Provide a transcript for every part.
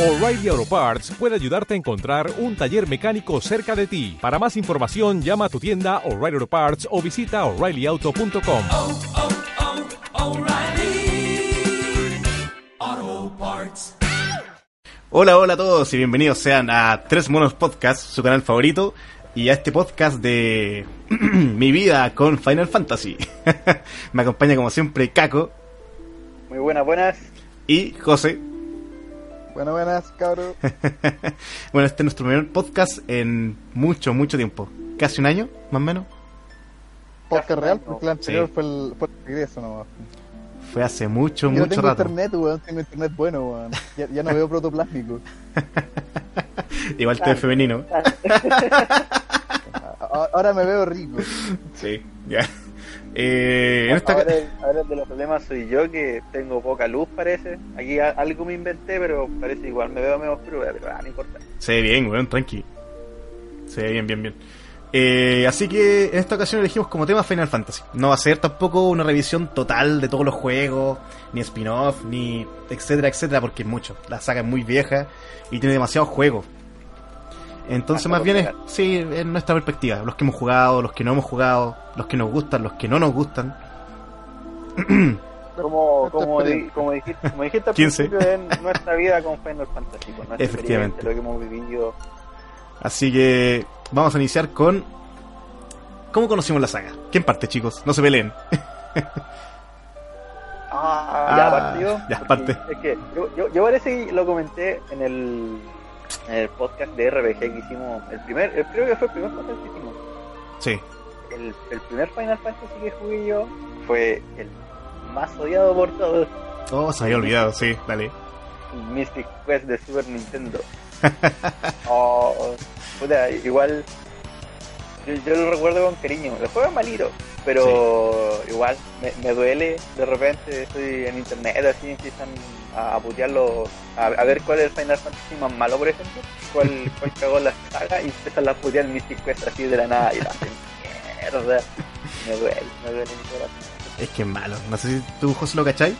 O'Reilly Auto Parts puede ayudarte a encontrar un taller mecánico cerca de ti. Para más información, llama a tu tienda O'Reilly Auto Parts o visita oreillyauto.com. oh, oh, O'Reilly Auto Parts. Hola, hola a todos y bienvenidos sean a Tres Monos Podcast, su canal favorito, y a este podcast de mi vida con Final Fantasy. Me acompaña como siempre Caco Muy buenas, buenas. y José. Bueno, buenas, cabros. bueno, este es nuestro primer podcast en mucho, mucho tiempo. Casi un año, más o menos. Podcast real, porque el anterior Sí. fue, el, fue el regreso nomás. Fue hace mucho, Yo no mucho tengo rato. internet, weón, tengo internet bueno, weón. Ya, ya no veo protoplástico. Igual te ves femenino. Ahora me veo rico. Sí, ya. Eh, esta... ahora, ahora de los problemas soy yo que tengo poca luz parece. Aquí algo me inventé, pero parece igual me veo medio oscuro, pero ah, no importa. Se ve bien, weón, tranqui. Se ve bien, bien, bien. Eh, así que en esta ocasión elegimos como tema Final Fantasy. No va a ser tampoco una revisión total de todos los juegos, ni spin-off, ni etcétera, etcétera, porque es mucho. La saga es muy vieja y tiene demasiados juegos. Entonces, más bien es, sí, es nuestra perspectiva. Los que hemos jugado, los que no hemos jugado, los que nos gustan, los que no nos gustan. Como, como, di- como dijiste, como dijiste al 15. principio en nuestra vida con Final Fantasy, con nuestra Efectivamente. lo que hemos vivido. Así que vamos a iniciar con... ¿Cómo conocimos la saga? ¿Quién parte, chicos? No se peleen. Ah, Ah, ya partió. ya porque parte. Es que yo, yo, yo parece que lo comenté en el, el podcast de RPG que hicimos. El primer, el- creo que fue el primer podcast que hicimos. Sí. El, el primer Final Fantasy que jugué yo fue el más odiado por todos. Oh, se había olvidado, sí, dale. Mystic Quest de Super Nintendo. oh, puta, igual yo, yo lo recuerdo con cariño. El juego es malito, pero igual me, me duele. De repente estoy en internet, así empiezan a, a putearlo, a, a ver cuál es el Final Fantasy más malo, por ejemplo. Cuál, cuál cagó la saga y empiezan a putear el Mystic Quest así de la nada y la hacen mierda. Me duele, me duele mi corazón. Es que es malo. No sé si tú, José, lo cachai.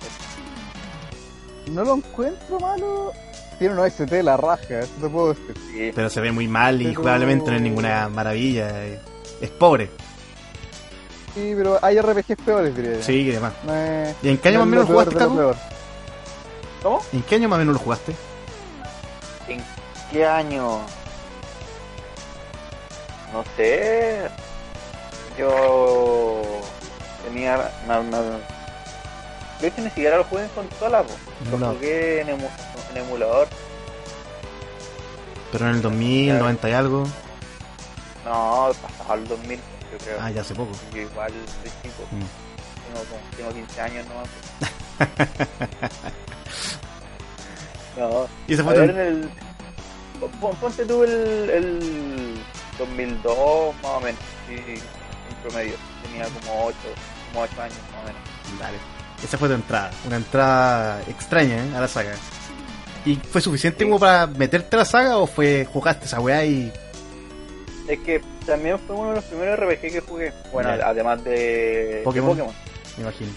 No lo encuentro malo. Tiene un OST de la raja, eso te puedo decir. Sí. Pero se ve muy mal y Pero- jugablemente no es ninguna maravilla. eh, Es pobre. Sí, pero hay RPGs peores, diría yo. Sí, que demás. Es- ¿Y en qué año más o menos jugaste, ¿Cómo? ¿En qué año más o menos lo jugaste? ¿En qué año? No sé. Yo tenía. No, no, de hecho, ni siquiera lo jugué en consola, po. lo No. jugué en, emu- en emulador. Pero en el 2000, 90 y algo. No, pasaba el 2000, yo creo. Ah, ya hace poco. Yo igual soy chico. Mm. Tengo, tengo 15 años nomás. no, Y ese A fue ver, tu- en el. pon- Ponte tú el, el 2002, más o menos, sí, en promedio. Tenía como 8, como 8 años, más o menos. Dale. Esa fue tu entrada. Una entrada extraña ¿eh? a la saga. ¿Y fue suficiente Sí. como para meterte a la saga o fue jugaste esa weá y. Es que también fue uno de los primeros RPG que jugué. Bueno, además de de Pokémon. Pokémon. Me imagino.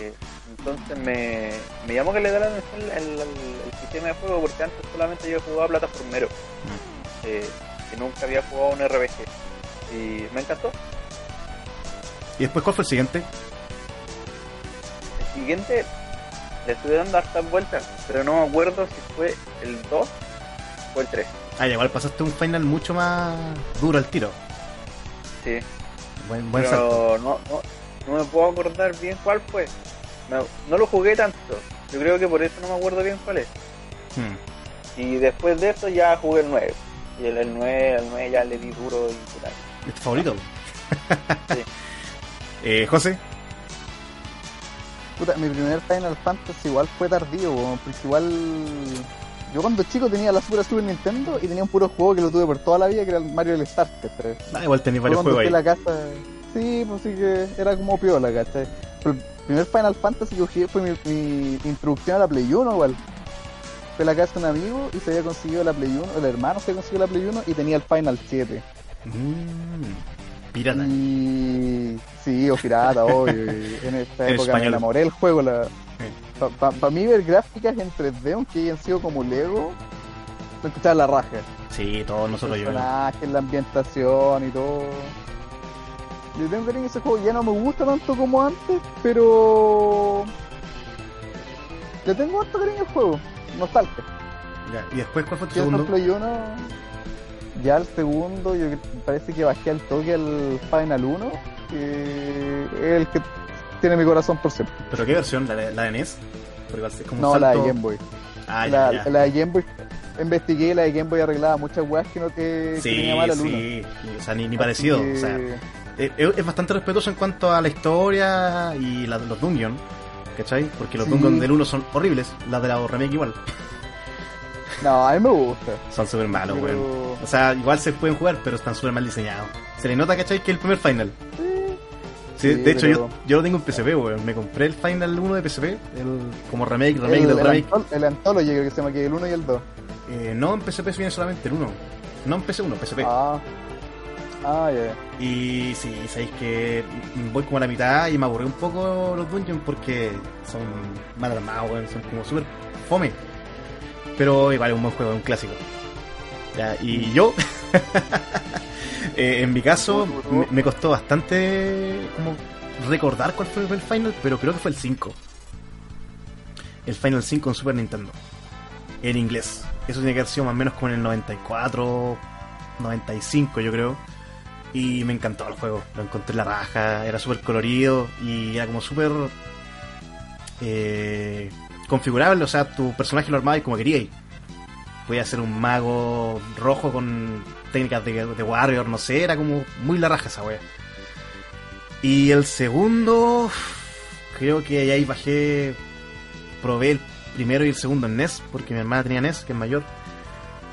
Eh, entonces me, me llamó que le da la atención el, el- el sistema de juego porque antes solamente yo jugaba plataformero. Mm. Eh, nunca había jugado un RPG. Y me encantó. ¿Y después cuál fue el siguiente? El siguiente le estuve dando hartas vueltas, pero no me acuerdo si fue el 2 o el 3. Ah, igual pasaste un final mucho más duro al tiro. Sí, Buen, buen salto. pero no, no, no me puedo acordar bien cuál fue. No, no lo jugué tanto. Yo creo que por eso no me acuerdo bien cuál es. Hmm. Y después de eso ya jugué el 9. Y el, el 9, el 9 ya le di duro y puta. ¿Es tu favorito? Sí. eh, José. Puta, mi primer Final Fantasy igual fue tardío, porque igual. Yo cuando chico tenía la Super Super Nintendo y tenía un puro juego que lo tuve por toda la vida, que era el Mario el Starter. pero Ah, igual tenéis Fue varios juegos ahí. a la casa. Sí, pues sí que era como piola, ¿cachai? Pero primer Final Fantasy que jugué fue mi, mi introducción a la Play 1 igual. Fue la casa de un amigo y se había conseguido la Play 1, el hermano se había conseguido la Play 1 y tenía el Final 7. Mm, pirata. Y sí, o pirata, obvio. en esta época español. me enamoré del juego. La... Para mí ver gráficas en 3D, aunque hayan sido como Lego, lo escuchaba la raja. Sí, todos nosotros yo. personajes, la ambientación y todo. Le tengo cariño a ese juego, ya no me gusta tanto como antes, pero. Le tengo harto cariño al juego, nostalgia. Ya, ¿Y después cuál fue tu segundo? Play 1, ya el segundo, yo parece que bajé al toque al Final 1, que es el que tiene mi corazón por siempre. ¿Pero qué versión? ¿La, de- la de NES? Es como un No, la de Game Boy. Ah, la, ya, ya. la de Game Boy, investigué, la de Game Boy arreglaba muchas weas que no te que tenía mal al 1. sí. O sea, ni, ni parecido. O sea, eh, es, es bastante respetuoso en cuanto a la historia y la- los dungeons. ¿Cachai? Porque los Sí. dungeons del 1 son horribles. Las de la remake igual. No, a mí me gusta. Son súper malos, Pero- weón. O sea, igual se pueden jugar, pero están súper mal diseñados. Se le nota, ¿cachai? Que el primer final. Sí, Sí, de hecho, pero- yo, yo lo tengo en PSP, weón. Me compré el Final 1 de PSP, el, como remake, remake el, del el remake. Antol- el Anthology creo que se llama que el 1 y el 2. Eh, no, en PSP viene solamente el 1. No en PS1, PSP. Ah, ah, ya. Y sí, sabéis que voy como a la mitad y me aburrí un poco los dungeons porque son mal armados, son como súper fome. Pero igual es un buen juego, es un clásico. Ya, y yo, eh, en mi caso, me, me costó bastante como recordar cuál fue el final, pero creo que fue el 5. El Final 5 en Super Nintendo. En inglés. Eso tiene que haber sido más o menos como en el 94, 95 yo creo. Y me encantó el juego. Lo encontré en la raja, era súper colorido y era como súper eh, configurable. O sea, tu personaje lo armabas como querías. Podía ser un mago rojo con técnicas de, de Warrior, no sé, era como muy la raja esa wea. Y el segundo, creo que ahí bajé, probé el primero y el segundo en NES, porque mi hermana tenía NES, que es mayor.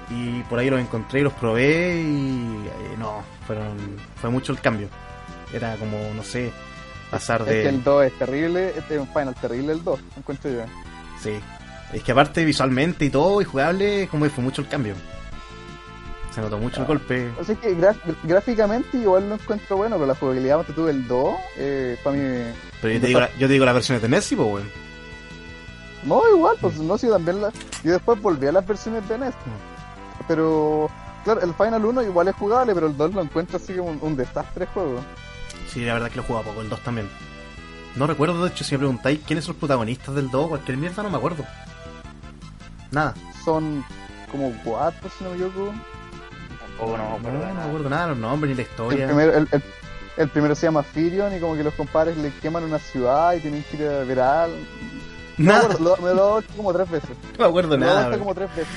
Y por ahí los encontré y los probé y eh, no, fueron, fue mucho el cambio. Era como, no sé, pasar Es de... que el 2 es terrible, este es un Final terrible el 2, encuentro yo. Sí. Es que aparte visualmente y todo y jugable, como que fue mucho el cambio. Se notó mucho el golpe. O sea, es que gráficamente igual lo encuentro bueno, pero la jugabilidad que tuve el 2, eh, para mí... Pero yo te digo, la- yo te digo las versiones de NES, pues, weón. No, igual, pues no, sí, también la... Yo después volví a las versiones de NES. Pero, claro, el Final 1 igual es jugable, pero el 2 lo encuentro así como un, un desastre de juego. Sí, la verdad que lo jugaba poco, el 2 también. No recuerdo, de hecho, si me preguntáis quiénes son los protagonistas del 2, cualquier mierda, no me acuerdo. Nada. Son como cuatro, si no me equivoco. Tampoco no me No, acuerdo no me nada. acuerdo nada los nombres ni la El historia. primero, el, el- el primero se llama Firion y como que los compadres le queman una ciudad y tienen que ir a ver a... No me Nada, acuerdo, lo- me lo he dado como tres veces. no me acuerdo Me lo he nada. dado como tres veces.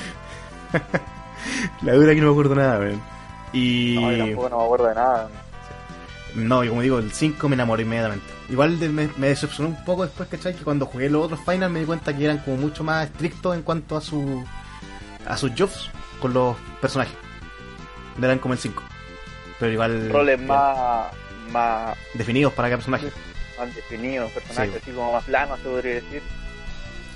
La dura que no me acuerdo nada, weón. Y. No, yo tampoco no me acuerdo de nada. No, y como digo, el 5 me enamoré inmediatamente. Igual de- me, me decepcionó un poco después, ¿cachai? Que cuando jugué los otros Final me di cuenta que eran como mucho más estrictos en cuanto a su a sus jobs con los personajes. No eran como el 5. Pero igual. Roles más, más, definidos para cada personaje. más definidos, personajes Sí. así como más planos, se podría decir.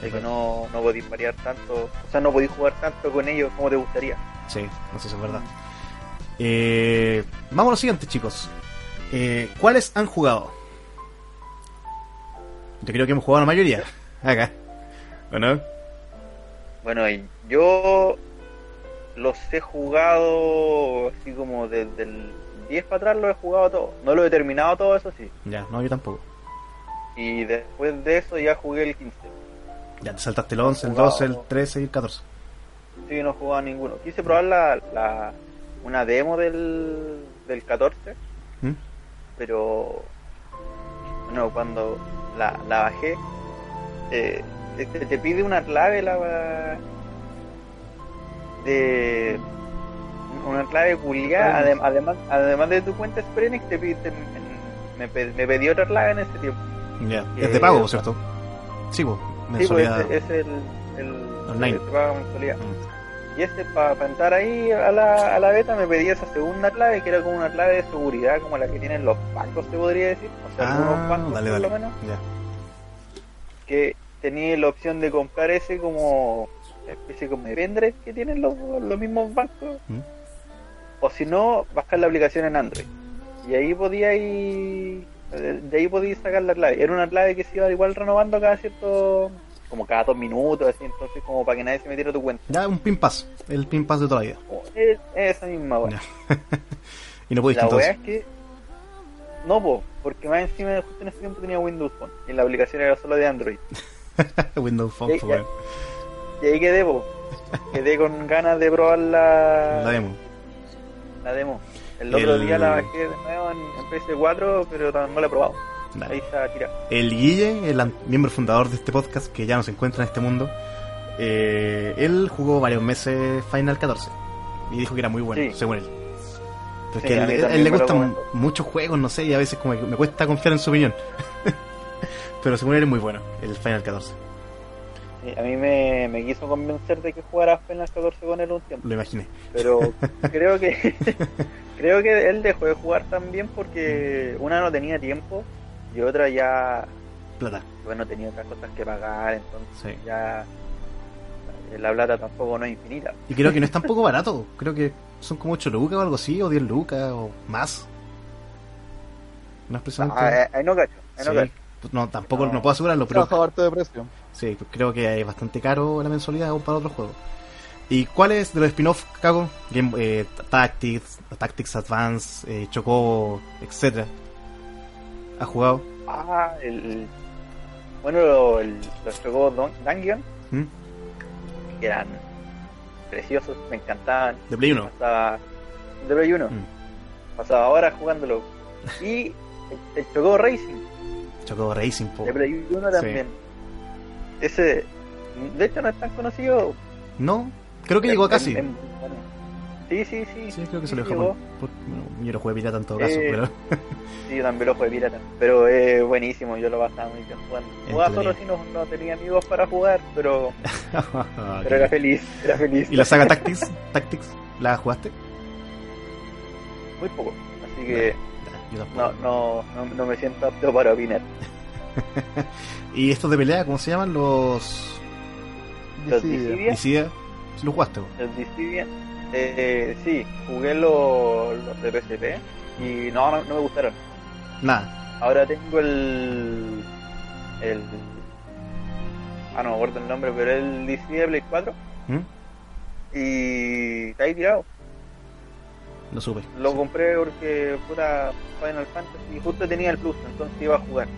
De que no, no podéis variar tanto, o sea, no podéis jugar tanto con ellos como te gustaría. Sí, no sé si es verdad. Eh, vamos a lo siguiente, chicos. Eh, ¿Cuáles han jugado? Yo creo que hemos jugado la mayoría. Acá. Bueno, y yo los he jugado así como desde el 10 para atrás, los he jugado todos. No lo he terminado todo, eso sí. Ya, no, yo tampoco. Y después de eso ya jugué el 15. Ya te saltaste el 11, el Jugado. 12, el 13 y el 14. Sí, no he jugado ninguno. Quise probar la, la, una demo del, del 14, ¿Mm? pero bueno, cuando la, la bajé, eh, te, te pide una clave la de una clave culiada, adem- además, además de tu cuenta Square Enix, te pide, te- me, me pedí otra clave en ese tiempo. Ya. Eh, Es de pago, ¿cierto? Sí, pues. Sí, pues Mensualidad. ese es el, el Online. que paga mensualidad. Mm. Y este, para entrar ahí a la, a la beta, me pedía esa segunda clave, que era como una clave de seguridad, como la que tienen los bancos, se podría decir. O sea, algunos Ah, bancos, dale, por lo menos, Ya. que tenía la opción de comprar ese como especie como de pendrive que tienen los, los mismos bancos. Mm. O si no, bajar la aplicación en Android. Y ahí podía ir, de ahí podía sacar la clave. Era una clave que se iba igual renovando cada cierto como cada dos minutos, así, entonces como para que nadie se metiera tu cuenta. Ya, un pin pass. El pin pass de toda la vida. Como, es- es esa misma. Ya. y no pudiste La entonces. es que. No, po, porque más encima justo en ese tiempo tenía Windows Phone y la aplicación era solo de Android. Windows Phone, weón. Y ahí quedé, po. Quedé con ganas de probar la, La demo. la demo. El otro El- día la bajé de nuevo en, en PS4, pero no la he probado. Dale. Ahí está tirada. El Guille, el miembro fundador de este podcast, que ya no se encuentra en este mundo, eh, él jugó varios meses Final 14 y dijo que era muy bueno, Sí. según él. Es Sí, él, también él le gustan muchos juegos, no sé, y a veces como que me cuesta confiar en su opinión. Pero según él es muy bueno, el Final 14, Sí, a mí me, me quiso convencer de que jugara Final 14 con él un tiempo. lo imaginé. Pero creo que creo que él dejó de jugar también porque una no tenía tiempo y otra ya Plata, bueno tenía otras cosas que pagar entonces sí. ya la plata tampoco no es infinita Y creo que no es tampoco barato, creo que son como 8 lucas o algo así, o 10 lucas o más. No es precisamente... Ah, eh, ahí no cacho ahí no Sí, cacho pues no, tampoco No. no, puedo asegurarlo, Pero de precio. sí, creo que es bastante caro la mensualidad aún para otros juegos. ¿Y cuáles de los spin-off, Cago? Game, eh, Tactics, Tactics Advance, eh, Chocobo, etcétera. ¿Has jugado? ah el bueno lo- el- los Dun- Dungeon ¿Mm? que eran preciosos me encantaban De Play 1. pasaba de Play 1 Mm. pasaba horas jugándolo y el, el Chocobo Racing Chocobo Racing, po. de Play 1 también ese de hecho no es tan conocido No, creo que llegó a casi. En- en- bueno, sí sí sí Sí, creo que se sí lo dejó. llegó. Bueno, yo lo jugué pirata en todo caso, Eh, pero Sí, yo también lo jugué pirata. Pero es buenísimo, yo lo pasaba muy bien jugando. Jugaba solo si no, no tenía amigos para jugar, pero, pero era feliz, era feliz. ¿Y la saga Tactics? Tactics? ¿La jugaste? Muy poco. Así que no, no, no, no me siento apto para opinar. ¿Y estos de pelea, cómo se llaman? Los Los Dissidia. Dissidia, Dissidia. ¿Sí los jugaste? los Dissidia, eh, sí, jugué los, los de PSP y no, no, no me gustaron. Nada. Ahora tengo el. el ah, no me acuerdo el nombre, pero el Dissidia Play 4 ¿Mm? y está ahí tirado. Lo supe. Lo compré porque puta Final Fantasy justo tenía el Plus, entonces iba a jugar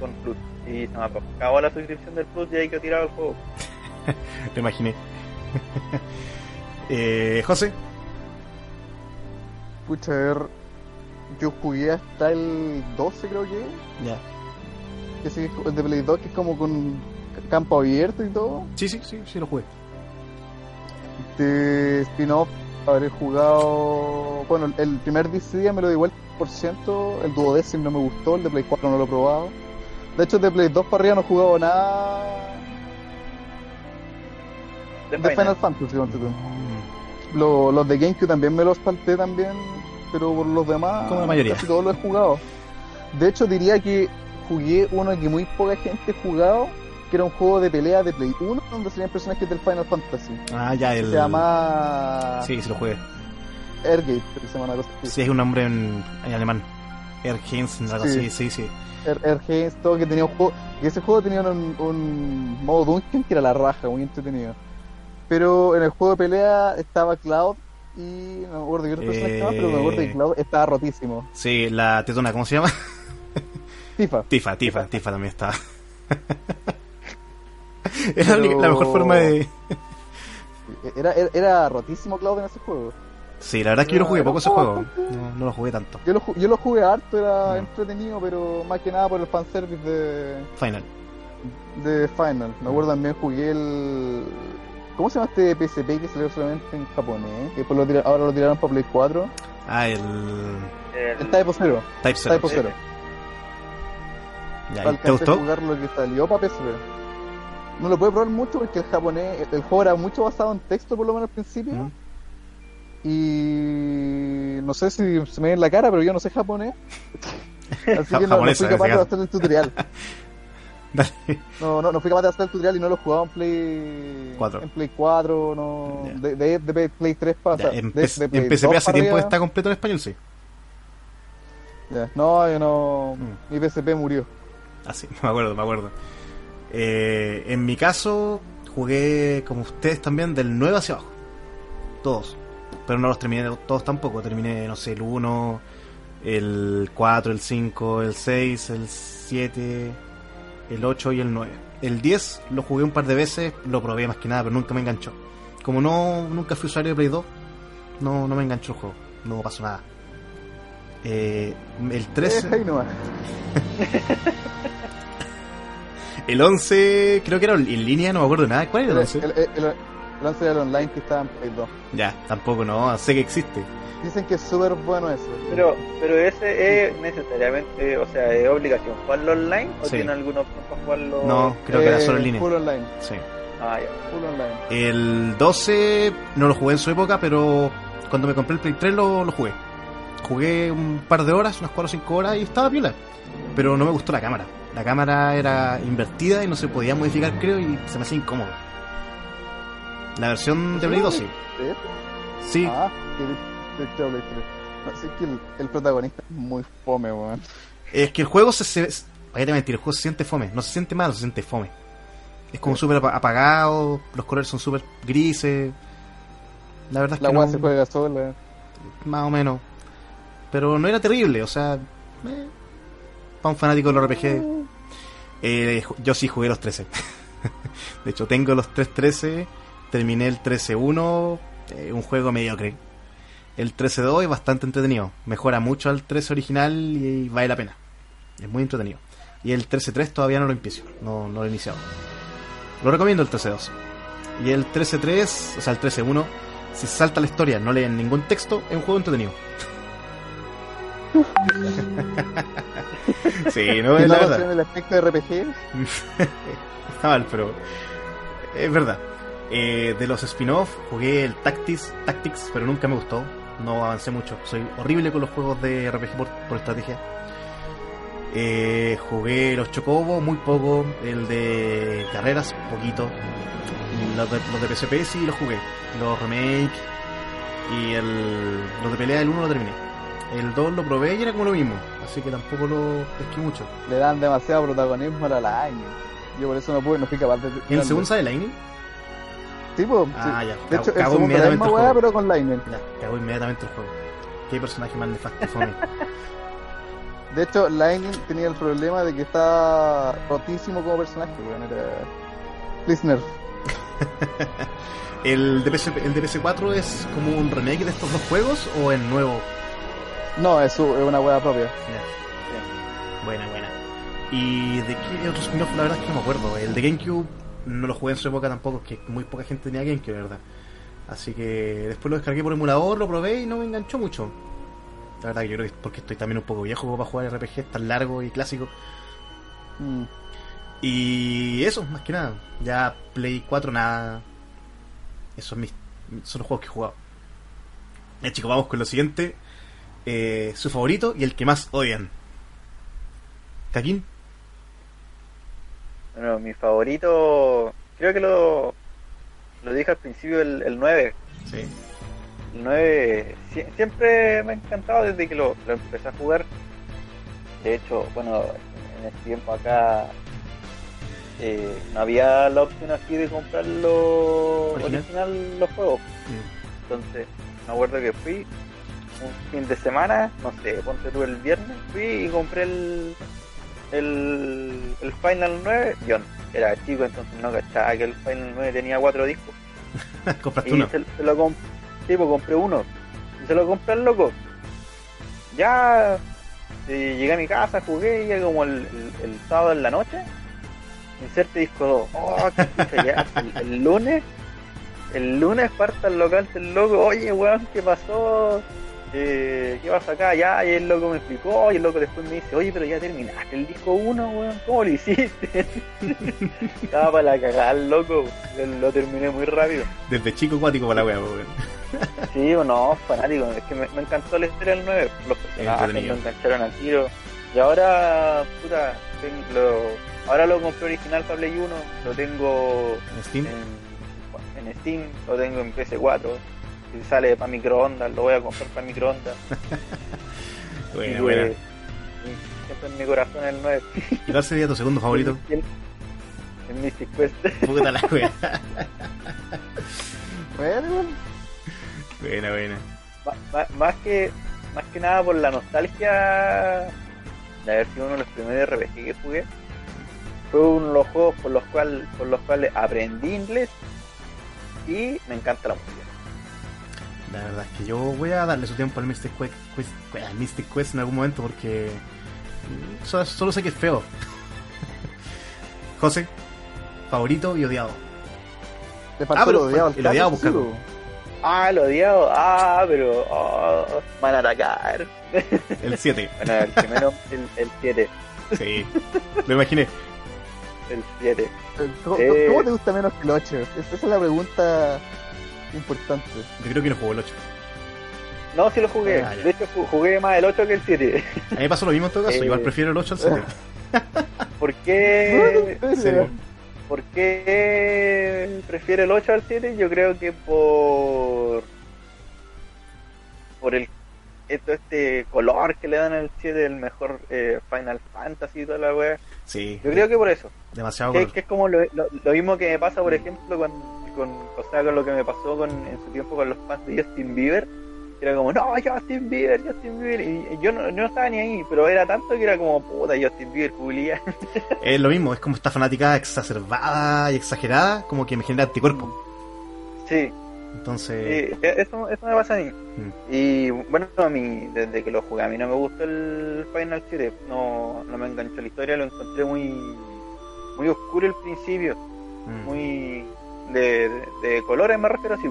con Plus. Y se me acabó la suscripción del Plus y ahí que tirado el juego. Lo imaginé. eh, José. Pucha, a ver. Yo jugué hasta el 12, creo que. Ya. Que sí, el de Play 2, que es como con campo abierto y todo. Sí, sí, sí, sí lo jugué. De spin-off, habré jugado. Bueno, el primer DC me lo di igual por ciento. El duodécimo no me gustó. El de Play 4 no lo he probado. De hecho, de Play 2 para arriba no he jugado nada. De Final. Final Fantasy, ponte tú. Mm, Lo- los de GameCube también me los salté también, pero por los demás Como la mayoría. casi todos los he jugado. De hecho diría que jugué uno que muy poca gente ha jugado, que era un juego de pelea de Play 1 donde salían personajes del Final Fantasy. Ah, ya, el. Se llama Sí, sí lo jugué. Creo que se llama una cosa así. Sí, es un nombre en, en alemán. Ergens, algo Sí. así, sí, sí. Air- Airgate, todo que tenía un juego, y ese juego tenía un, un modo Dungeon que era la raja, muy entretenido. Pero en el juego de pelea estaba Cloud y no me acuerdo qué otro personaje más, pero me acuerdo Eh. que Cloud estaba rotísimo. Sí, la tetona, ¿cómo se llama? FIFA. Tifa, Tifa, Tifa también estaba. Era la, Pero- única- la mejor forma de. Era, era, era rotísimo Cloud en ese juego. Sí, la verdad es que yo lo jugué poco ese juego. No, no lo jugué tanto. Yo lo, yo lo jugué harto, era entretenido, pero más que nada por el fanservice de, Final. de Final. Me acuerdo también jugué el... ¿Cómo se llama este PSP que salió solamente en japonés? Que lo tira- ahora lo tiraron para Play 4. Ah, el. El- El Type 0. Type 0. Type 0. Ya, ¿y ¿Te gustó? jugar lo que salió para PSP. No lo pude probar mucho porque el japonés, el juego era mucho basado en texto por lo menos al principio. Mm. Y no sé si se me ve en la cara, pero yo no sé japonés. Así que no, no fui capaz de hacer el tutorial. Dale. No, no, no fui capaz de hacer el tutorial y no lo jugaba en Play Cuatro. En Play 4, no. Ya. De, de, de Play 3 para. Ya, o sea, en, de- de Play en PSP 2 hace tiempo está completo en español, sí. Ya. No, yo no. Mm. Mi PSP murió. Ah, sí, me acuerdo, me acuerdo. Eh, en mi caso, jugué como ustedes también del 9 hacia abajo. Todos. Pero no los terminé todos tampoco. Terminé, no sé, el 1, el 4, el 5, el 6, el 7, el 8 y el 9. El 10 lo jugué un par de veces, lo probé más que nada, pero nunca me enganchó. Como no nunca fui usuario de Play 2, no, no me enganchó el juego. No pasó nada. Eh, el 13... Ahí nomás. El 11 creo que era en línea, no me acuerdo nada. ¿Cuál era El, el 11? el, el, el 11 era el online que estaba en Play 2. Ya, tampoco no, sé que existe. Dicen que es súper bueno eso. Pero, pero ese es necesariamente, o sea, es obligación jugarlo online o Sí. tiene alguna opción para jugarlo. No, creo que era Eh, solo en línea. Full online. Sí. Ah, ya. Full online. El 12 no lo jugué en su época, pero cuando me compré el Play 3 lo, lo jugué. Jugué un par de horas, unas 4 o 5 horas y estaba piola. Pero no me gustó la cámara. La cámara era invertida y no se podía modificar, creo, y se me hacía incómodo. La versión de Play 2 sí. ¿Sí? Sí, Ah, que hecho Play 3. No, sí que el, el protagonista es muy fome, weón. es que el juego se... se vaya a mentir, el juego se siente fome. No se siente malo, se siente fome. Es como súper apa- apagado, los colores son súper grises. La verdad es La que weá no- se juega sola. más o menos. Pero no era terrible, o sea, para un fanático del RPG, eh, yo sí jugué los 13. de hecho, tengo los 3.13, terminé el 13.1, eh, un juego mediocre. El 13.2 es bastante entretenido, mejora mucho al 13 original y, vale la pena. Es muy entretenido. Y el 13.3 todavía no lo empiezo, no, no lo he iniciado. Lo recomiendo el 13.2. Y el 13.3, o sea, el 13.1, si se salta la historia, no leen ningún texto, es un juego entretenido. sí, no ¿Y es la verdad. el aspecto de RPG? Está mal, pero es verdad. Eh, de los spin-off jugué el Tactics, Tactics, pero nunca me gustó. No avancé mucho. Soy horrible con los juegos de RPG por, por estrategia. Eh, jugué los Chocobo muy poco. El de carreras, poquito. Los de, los de PSP sí los jugué. Los remake y el, los de pelea del 1 lo terminé. El 2 lo probé y era como lo mismo. Así que tampoco lo pesqué mucho. Le dan demasiado protagonismo a la line. Yo por eso no pude, no fui capaz de. ¿Y el segundo sale Lightning? Sí, po, Ah, sí. ya. De hecho, Cago es la misma weá, pero con Lightning. Ya, cagó inmediatamente el juego. Qué personaje más nefasto fue De hecho, Lightning tenía el problema de que está rotísimo como personaje, weón. Era. Listener. ¿El de, PS, ¿El de PS4 es como un remake de estos dos juegos o el nuevo? No, es, es una weá propia. Ya. Buena, buena. ¿Y de qué otro spin-off? La verdad es que no me acuerdo. El de GameCube no lo jugué en su época tampoco, es que muy poca gente tenía GameCube, ¿verdad? Así que después lo descargué por emulador, lo probé y no me enganchó mucho. La verdad que yo creo que es porque estoy también un poco viejo para jugar RPG tan largo y clásico. Mm. Y eso, más que nada. Ya Play 4 nada. Esos son, mis, son los juegos que he jugado. Ya chicos, vamos con lo siguiente. Eh, su favorito y el que más odian. ¿Caquín? Bueno, mi favorito, creo que lo, lo dije al principio, el, el 9. Sí. El 9 sie- siempre me ha encantado desde que lo, lo empecé a jugar. De hecho, bueno, en ese tiempo acá eh, no había la opción así de comprarlo Original. original, los juegos. Entonces, me acuerdo que fui un fin de semana, no sé, ponte tú el viernes, fui y compré el, el, el Final 9. Yo era chico, entonces no cachaba que el Final 9 tenía cuatro discos. Compraste Y uno. se, se lo compré, sí, pues compré uno. Y se lo compré al loco. Ya eh, llegué a mi casa, jugué, ya como el, el- el sábado en la noche. Inserte disco 2. Oh, qué ya. El, el lunes, el lunes parta el local del loco. Oye, weón, ¿qué pasó? Eh, ¿Qué pasa acá? Ya, y el loco me explicó. Y el loco después me dice, oye, pero ya terminaste el disco 1, weón. ¿Cómo lo hiciste? Estaba para la cagada, el loco. Lo, lo terminé muy rápido. Desde chico cuático para la wea, weón. Sí, o no, fanático. Es que me, me encantó la historia del 9. Los personajes Entretenido. engancharon al tiro. Y ahora, puta, lo- ahora lo compré original para Play 1. Lo tengo En Steam. en, en Steam, lo tengo en PS4. Si sale para microondas, lo voy a comprar para microondas. Buena, Y, buena. eh, siempre en mi corazón el 9. ¿Y cuál sería tu segundo favorito? El, el Mystic Quest. Puta la wea. Bueno, igual. buena, buena. Más que más que nada por la nostalgia de haber sido uno de los primeros RPG que jugué fue uno de los juegos por los cuales por los cuales aprendí inglés y me encanta la música La verdad es que yo voy a darle su tiempo al Mystic Quest, Quest- al Mystic Quest en algún momento porque mm, solo, solo sé que es feo. José, favorito y odiado. Le faltó Ah, pero el odiado el odiado, po. ah lo odiado ah pero oh, van a atacar El 7. bueno el primero el el 7 Sí, lo imaginé. el 7 Eh, ¿Cómo, Eh. cómo te gusta menos que el 8? Esa es la pregunta importante. Yo creo que no jugó el 8. no sí lo jugué Ah, de hecho ju- jugué más el 8 que el 7 A mí me pasó lo mismo en todo caso. Eh. Igual prefiero el 8 al 7. ¿por qué. ¿Por qué prefiero el 8 al 7? Yo creo que por. por el. Esto, este color que le dan al 7, el mejor eh, Final Fantasy y toda la wea. Sí, Yo creo que por eso. demasiado Que, color. que es como lo, lo- lo mismo que me pasa, por ejemplo, con, con, o sea, con lo que me pasó con, en su tiempo con los fans de Justin Bieber. Era como, no, Justin Bieber, Justin Bieber. Y yo no, yo no estaba ni ahí, pero era tanto que era como, puta, Justin Bieber, Julia. Es lo mismo, es como esta fanática exacerbada y exagerada, como que me genera anticuerpo. sí, Entonces, Sí, e- eso, eso me pasa a mí. Mm. Y bueno, a mí, desde que lo jugué, a mí no me gustó el Final 7. No, no me enganchó la historia, lo encontré muy muy oscuro al principio. mm, Muy de, de, de colores, me refiero así.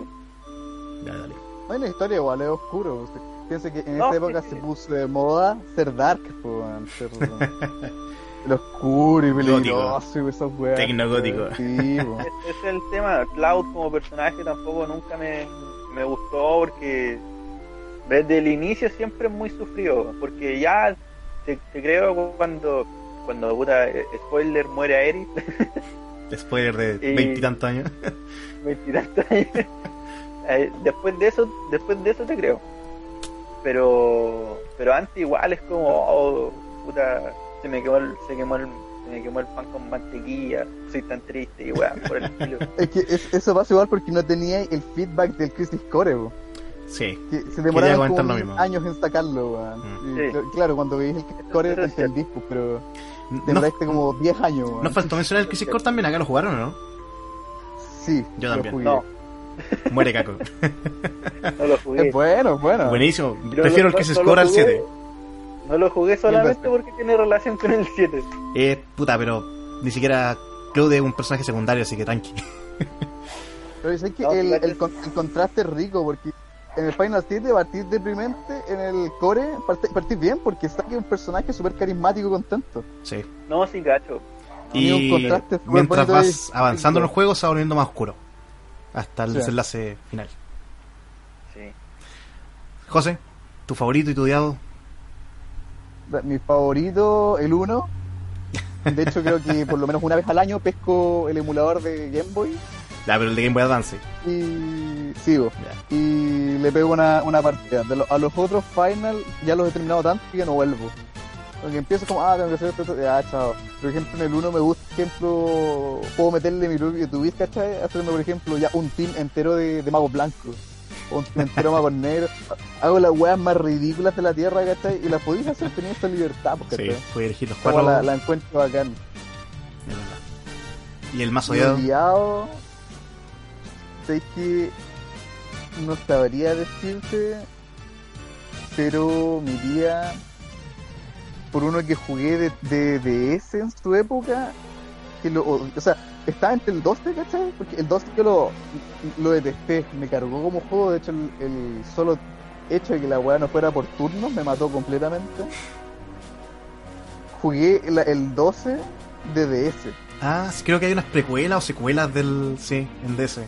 ya, dale. No hay una historia igual, es oscuro. Usted Piensa que en No, esa época sí, se sí. puso de moda ser dark, po, ser el oscuro y peligroso y esas weas. Tecnogótico. Sí. Es, ese es el tema. Cloud como personaje tampoco nunca me, me gustó porque desde el inicio siempre es muy sufrido. Porque ya te, te creo cuando, cuando puta, eh, spoiler, muere a Eric. Spoiler de veintitantos años. veintitantos años. Eh, después de eso, después de eso te creo. Pero, pero antes igual es como, oh, puta, se me quemó el, se quemó el, se me quemó el pan con mantequilla, soy tan triste y weón, por el estilo. Es que es- eso pasa igual porque no tenía el feedback del Crisis Core. Sí, Que se demoraron comentar como lo mismo. años en sacarlo, weón. Mm. Sí. Claro, cuando veis el Crisis Core entendís, pues, pero no, demoraste como 10 años, weón. no faltó mencionar el Crisis Core también. ¿Acá lo jugaron o no? Sí, Yo lo también. jugué. No, Muere Caco. no lo jugué. Es bueno, es bueno. Buenísimo. Yo Prefiero el Crisis no Core al jugué- 7. No lo jugué solamente porque tiene relación con el 7. Eh, puta, pero ni siquiera Claude es un personaje secundario, así que tranqui. Pero es que No, el, el, el contraste es rico porque en el Final 7 partís deprimente, en el core part- partís bien porque saque un personaje súper carismático y contento. Sí. No, sí, gacho. Y un contraste mientras vas avanzando en los juegos, se va volviendo más oscuro. Hasta el Sí. desenlace final. Sí. José, tu favorito y tu odiado. Mi favorito, el 1. De hecho, creo que por lo menos una vez al año pesco el emulador de Game Boy Ya, pero el de Game Boy Advance. y sigo. Y le pego una, una partida. De lo- a los otros Final ya los he terminado tanto que ya no vuelvo. Porque empiezo como, ah, tengo que hacer esto, esto, chao. Por ejemplo, en el 1 me gusta, por ejemplo, puedo meterle mi propio twist, ¿cachai? Hacerme, por ejemplo, ya un team entero de, de magos blancos. O un team entero de magos negros. Hago las weas más ridículas de la tierra, ¿cachai? Y las podéis hacer teniendo esta libertad, pues, Sí, ¿cachai? puedes elegir los cuatro. la, la encuentro bacán. Y el más odiado. odiado, sé que no sabría decirte, pero me iría por uno que jugué de, de DS en su época, que lo, o, sea, estaba entre el 12, ¿cachai? Porque el 12 yo lo, lo detesté, me cargó como juego, de hecho el, el solo hecho de que la weá no fuera por turnos me mató completamente. Jugué la- el 12 de DS. Ah, creo que hay unas precuelas o secuelas del. Sí, en DS.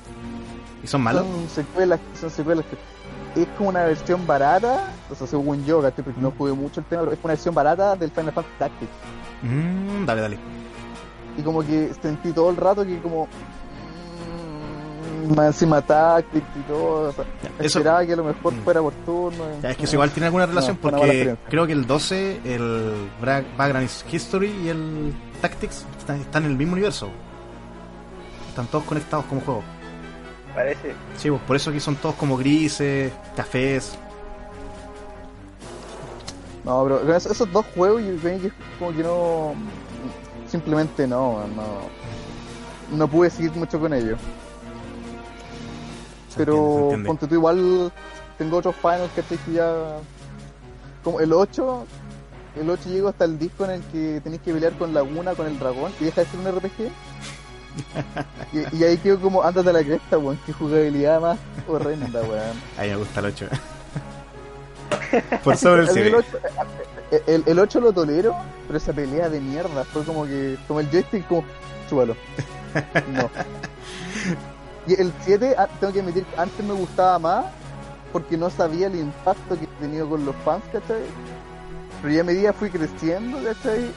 ¿Y son malos? Son secuelas, son secuelas que es como una versión barata, o sea, según yo, porque no jugué mucho el tema, pero es una versión barata del Final Fantasy Tactics. Mm, dale, dale. Y como que sentí todo el rato que como mm, más encima Tactics y todo, o sea, Eso- esperaba que a lo mejor Mm. fuera por turno. Ya, es que eso igual tiene alguna relación No, porque creo que el 12, el Background History y el Tactics están, están en el mismo universo. están todos conectados como juego. Parece. Sí, pues, por eso aquí son todos como grises, cafés. No, pero esos, dos juegos yo creo que es como que no. Simplemente no, no. No pude seguir mucho con ellos. Se Pero entiende, se entiende. ponte tú igual tengo otros finals que que ya. Como el 8. El 8 llego hasta el disco en el que tenéis que pelear con Laguna, con el dragón, y deja de ser un RPG. y, y ahí quedo como, ándate a la cresta, weón, qué jugabilidad más horrenda, weón. A mí me gusta el 8. por sobre el 7. el 8, el, el 8 lo tolero, pero esa pelea de mierda fue como que, como el joystick, como, chúbalo. No. Y el 7, ah, tengo que admitir, antes me gustaba más porque no sabía el impacto que he tenido con los fans, ¿cachai? Pero ya a medida fui creciendo, ¿cachai?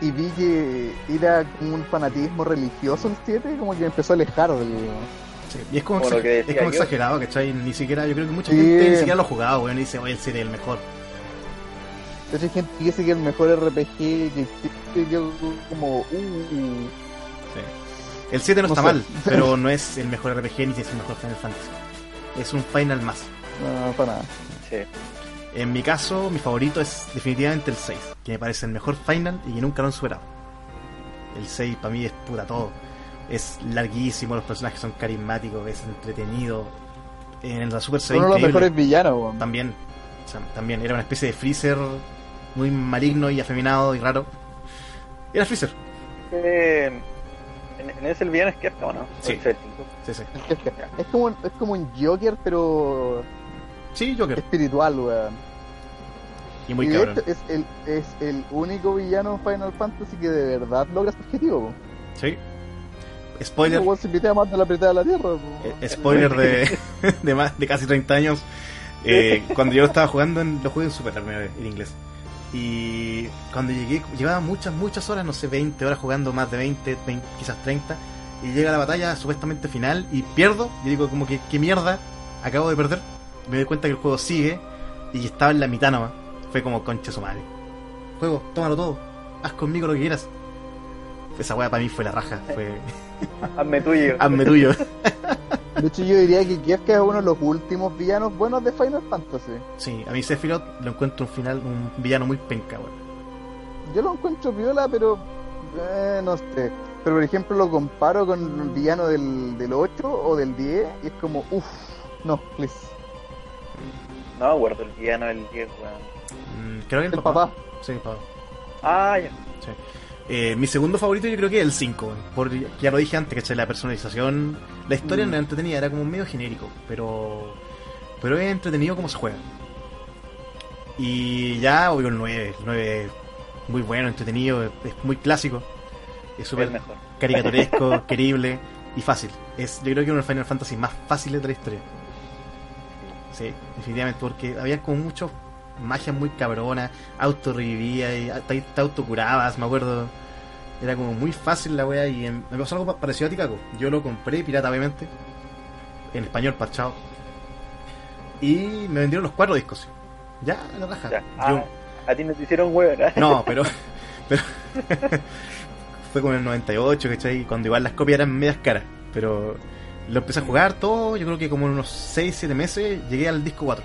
Y vi que era como un fanatismo religioso el 7, como que empezó a alejar del... Sí, Y es como, Como lo exa- que es como yo. exagerado, ¿cachai? Ni siquiera, yo creo que mucha Sí. gente ni siquiera lo ha jugado, weón, y dice, oye, el 7 es el mejor. De hecho, hay gente que dice que el mejor RPG que existe, yo como... Uh, Sí. El 7 no, No está sé. mal, pero no es el mejor RPG ni es el mejor Final Fantasy. Es un Final más. no, para nada. Sí. En mi caso, mi favorito es definitivamente el 6, que me parece el mejor Final y que nunca lo han superado. El 6 para mí es puta todo. Es larguísimo, los personajes son carismáticos, es entretenido. En la Super Uno de los mejores villanos. También, o sea, también era una especie de Freezer muy maligno y afeminado y raro. Era Freezer, Eh, en, en ese el villano es ¿o no? Sí. Sí, sí. Es como, es como un Joker, pero Sí, Joker. espiritual, weón. Y muy y cabrón. es el, es el único villano en Final Fantasy que de verdad logra su objetivo. po. Sí. Spoiler, se pitea más de la de la tierra. po. eh, spoiler de, de, más, de casi 30 años. Eh, cuando yo lo estaba jugando, en, lo jugué en Super en inglés. Y cuando llegué, llevaba muchas, muchas horas, no sé, 20 horas jugando, más de 20, 20, quizás 30. Y llega la batalla supuestamente final y pierdo. Y digo, como que, ¿qué mierda? Acabo de perder. Me doy cuenta que el juego sigue y estaba en la mitad nomás. Fue como concha su madre. Juego, tómalo todo. Haz conmigo lo que quieras. Esa weá para mí fue la raja. Fue. Hazme tuyo. Hazme tuyo. De hecho, yo diría que Kefka es uno de los últimos villanos buenos de Final Fantasy. Sí, a mí Sephiroth lo encuentro un final, un villano muy penca, weón. Yo lo encuentro viola, pero eh, no sé. Pero por ejemplo, lo comparo con el villano del, del 8 o del 10 y es como, uff, no, please. No, guardo el villano del 10, weón. Mm, creo que el, El papá. Sí, el papá. Ah, ya. Sí. Eh, mi segundo favorito yo creo que es el 5, weón. por ya lo dije antes, ¿cachai? La personalización, la historia Mm. no era entretenida, era como medio genérico, pero pero es entretenido como se juega. Y ya, obvio, el 9, el 9 es muy bueno, entretenido, es, es muy clásico, es súper el caricaturesco, querible y fácil. Es, yo creo que es uno de los Final Fantasy más fáciles de la historia. Sí, definitivamente, porque había como mucho magia muy cabrona, auto revivía y te, te autocurabas, me acuerdo. Era como muy fácil la wea y em- me pasó algo pa- parecido a Ticaco. Yo lo compré pirata, obviamente, en español parchado. Y me vendieron los cuatro discos. Ya, la raja. Ya. Yo- Ah, a ti no te hicieron weón, ¿eh? no, pero. pero fue como en el 98, ¿cachai? Cuando igual las copias eran medias caras. Pero lo empecé a jugar todo, yo creo que como en unos 6, 7 meses llegué al disco 4.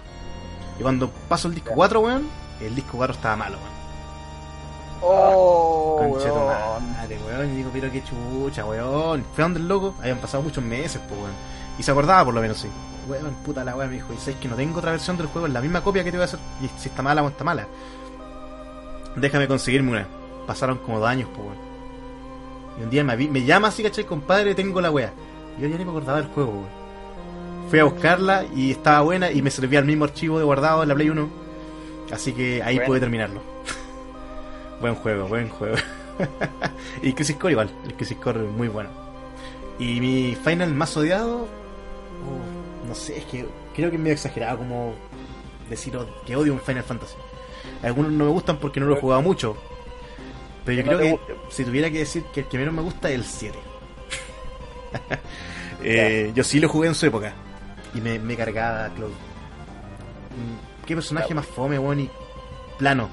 Y cuando paso el disco 4, weón, el disco 4 estaba malo, weón. Oh, weón. madre, weón. Y digo, pero qué chucha, weón. Fue donde el loco, habían pasado muchos meses, pues, weón. Y se acordaba por lo menos, sí. Weón, puta la weón, me dijo, y sabes que no tengo otra versión del juego, es la misma copia que te voy a hacer. Y si está mala o está mala. Déjame conseguirme una. Pasaron como dos años, pues, weón. Y un día me, me llama así, ¿cachai? Compadre, tengo la wea. Yo ya ni me acordaba del juego. Fui a buscarla y estaba buena y me servía el mismo archivo de guardado en la Play 1. Así que ahí Bueno. pude terminarlo. buen juego, buen juego. y Crisis Core igual. El Crisis Core es muy bueno. Y mi final más odiado. no sé, es que creo que es medio exagerado como decir que odio un Final Fantasy. Algunos no me gustan porque no lo he jugado mucho. Pero yo creo que si tuviera que decir que el que menos me gusta es el 7. Eh, yo sí lo jugué en su época. Y me, me cargaba Cloud. Mm, Qué personaje más fome, weón, y plano.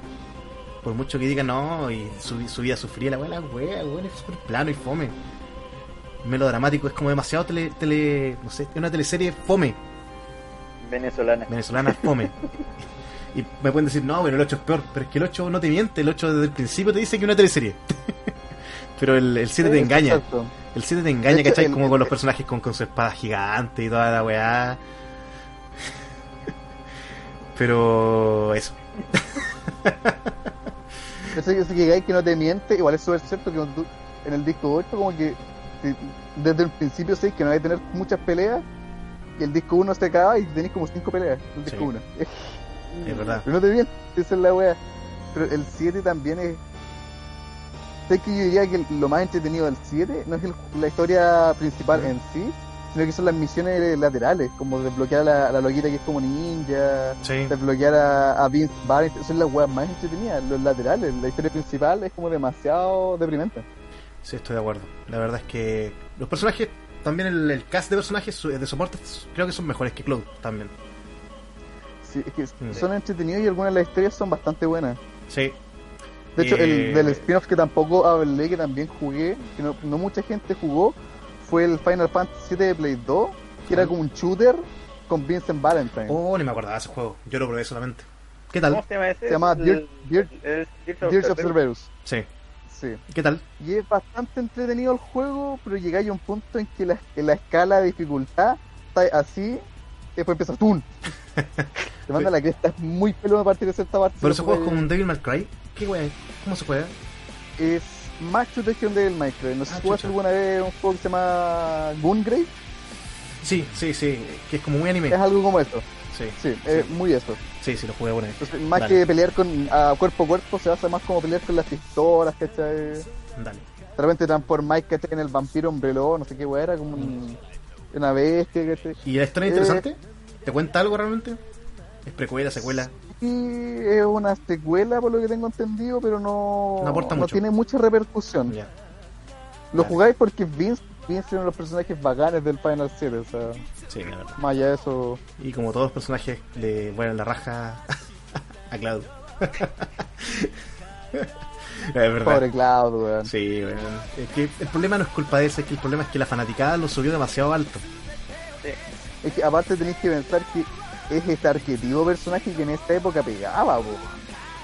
Por mucho que digan no, y su, su vida sufría la weá, la wea, weón, es súper plano y fome. melodramático, es como demasiado tele, tele no sé, es una teleserie fome, Venezolana. venezolana fome. y me pueden decir, no, pero el 8 es peor, pero es que el 8 no te miente, el 8 desde el principio te dice que es una teleserie. pero el, el 7 te engaña. exacto. El 7 te engaña, hecho, ¿cachai? el- Como con los personajes con, con su espada gigante y toda la weá. Pero eso. Ese, ese que hay que no te miente, igual es súper cierto que en el disco 8 como que desde el principio sé que no hay que tener muchas peleas y el disco 1 se acaba y tenés como 5 peleas en el disco Sí. 1. Es verdad. Pero no te mientes, esa es la wea. Pero el 7 también es... Sé que yo diría que lo más entretenido del 7 no es el- la historia principal en sí, sino que son las misiones laterales, como desbloquear a la, a la loquita que es como ninja, Sí. desbloquear a, a Vince Vaughn, son las weas más entretenidas, los laterales. La historia principal es como demasiado deprimente. Sí, estoy de acuerdo. La verdad es que los personajes, también el, el cast de personajes de soporte, creo que son mejores que Cloud también. Sí, es que son entretenidos y algunas de las historias son bastante buenas. Sí, De hecho, Eh, el del spin-off que tampoco hablé, que también jugué, que no, no mucha gente jugó, fue el Final Fantasy VII de Play 2, que era como un shooter con Vincent Valentine. Oh, ni me acordaba de ese juego. Yo lo probé solamente. ¿Qué ¿Cómo tal? se llama ese? Se llama of Cerberus. Sí. Sí. ¿Qué tal? Y es bastante entretenido el juego, pero llegáis a un punto en que la, en la escala de dificultad está así, y después empieza ¡tum! Te manda la cresta, es muy peludo a partir de cierta parte. ¿Pero ese juego es como un Devil May Cry? Es? ¿Cómo se juega? Es más shooter que un May Cry. No sé Ah, si jugaste alguna vez un juego que se llama Gungrave. Sí, sí, sí. Que es como muy anime. Es algo como eso. Sí, Sí, es muy eso. sí, sí, lo jugué una vez. Entonces, más Dale. que pelear con a cuerpo a cuerpo, se basa más como pelear con las pistolas, ¿cachai? De Dale. repente transformáis, ¿cachai? En el vampiro hombreló, no sé qué weá era, como un- una bestia, ¿cachai? ¿Y la historia es Eh, interesante? ¿Te cuenta algo realmente? ¿Es precuela, secuela? Es una secuela, por lo que tengo entendido, pero no, No tiene mucha repercusión. Lo jugáis porque Vince, Vince es uno de los personajes bacanes del Final 7, o sea, Sí, la verdad. más allá de eso, Y como todos los personajes le vuelan la raja a Cloud. es verdad. pobre Cloud, weón. Sí, weón. Es que el problema no es culpa de eso, es que el problema es que la fanaticada lo subió demasiado alto. Es que aparte tenéis que pensar que es este arquetipo personaje que en esta época pegaba, po.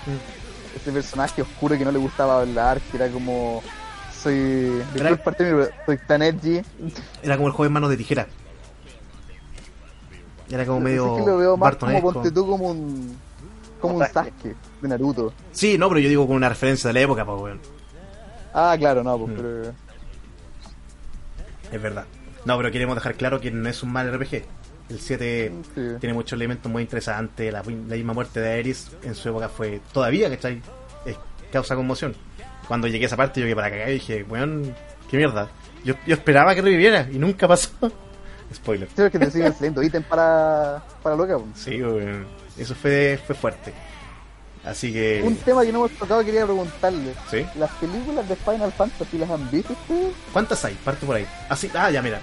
Mm. Ese personaje oscuro que no le gustaba hablar, que era como. Soy. Era- el término, pero soy tan edgy. Era como el joven manos de tijera. Era como Es medio que lo veo más como ponte tú como un. Como un Sasuke. Sasuke de Naruto. Sí, no, pero yo digo con una referencia de la época, pues, weón. Ah, claro, no, pues, Mm. pero. Es verdad. No, pero queremos dejar claro que no es un mal RPG. El 7 Sí. tiene muchos elementos muy interesantes. La, la misma muerte de Aeris en su época fue todavía, ¿cachai? Es causa conmoción. Cuando llegué a esa parte, yo que para cagar y dije, weón, qué mierda. Yo, yo esperaba que reviviera y nunca pasó. Spoiler. Es que te siguen saliendo ítem para. para loca. Sí, weón. Eso fue, fue fuerte. Así que. Un tema que no hemos tocado quería preguntarle. ¿Sí? ¿Las películas de Final Fantasy las han visto ustedes? ¿Cuántas hay? Parte por ahí. Ah, sí. ah ya, mira.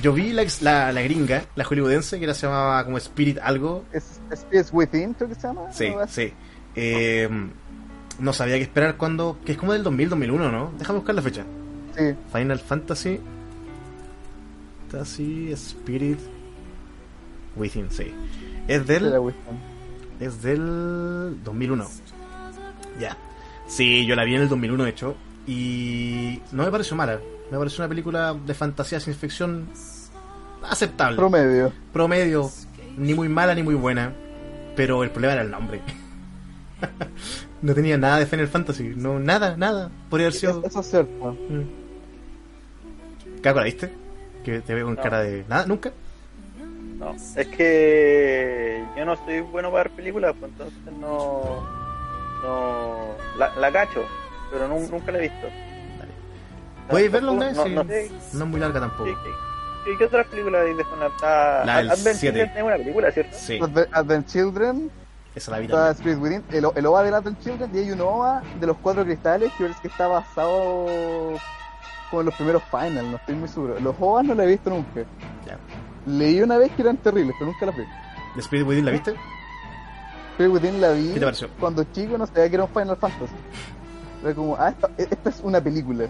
Yo vi la, la, la gringa, la hollywoodense, que era, se llamaba como Spirit algo. Es Space Within, creo que se llama. Sí, sí. Eh, no sabía qué esperar cuando. que es como del 2000-2001, ¿no? Déjame buscar la fecha. Sí, Final Fantasy. Fantasy Spirit Within, sí. Es del. Es del 2001. Ya. Sí, yo la vi en el 2001, de hecho. Y no me pareció mala. Me pareció una película de fantasía sin ficción aceptable. Promedio. Promedio. Ni muy mala ni muy buena. Pero el problema era el nombre. no tenía nada de Final Fantasy. No, nada, nada. Podría haber sido. Es- Eso es cierto. Mm. ¿Qué la viste? Que te veo con No. cara de. ¿Nada? ¿Nunca? No, es que yo no soy bueno para ver películas, pues entonces no. No. La, la cacho, pero nu- nunca la he visto. ¿Puedes No, verla no, una vez? No, Sí. no. No es muy larga tampoco. ¿Qué, qué- qué otras películas hay de Final Fantasy? La del Advent siete. Children es una película, ¿cierto? Sí, Advent, Children, esa la vi está. Spirit Within, el, el OVA de Advent Children, y hay un OVA de los cuatro cristales que parece que está basado como en los primeros Final, no estoy muy seguro. Los OVAs no los he visto nunca. Ya. Leí una vez que eran terribles, pero nunca las vi. ¿The Spirit Within la viste? Spirit Within la vi ¿Qué te pareció? cuando chico, no sabía que era un Final Fantasy. Era como, ah, esta, esta es una película.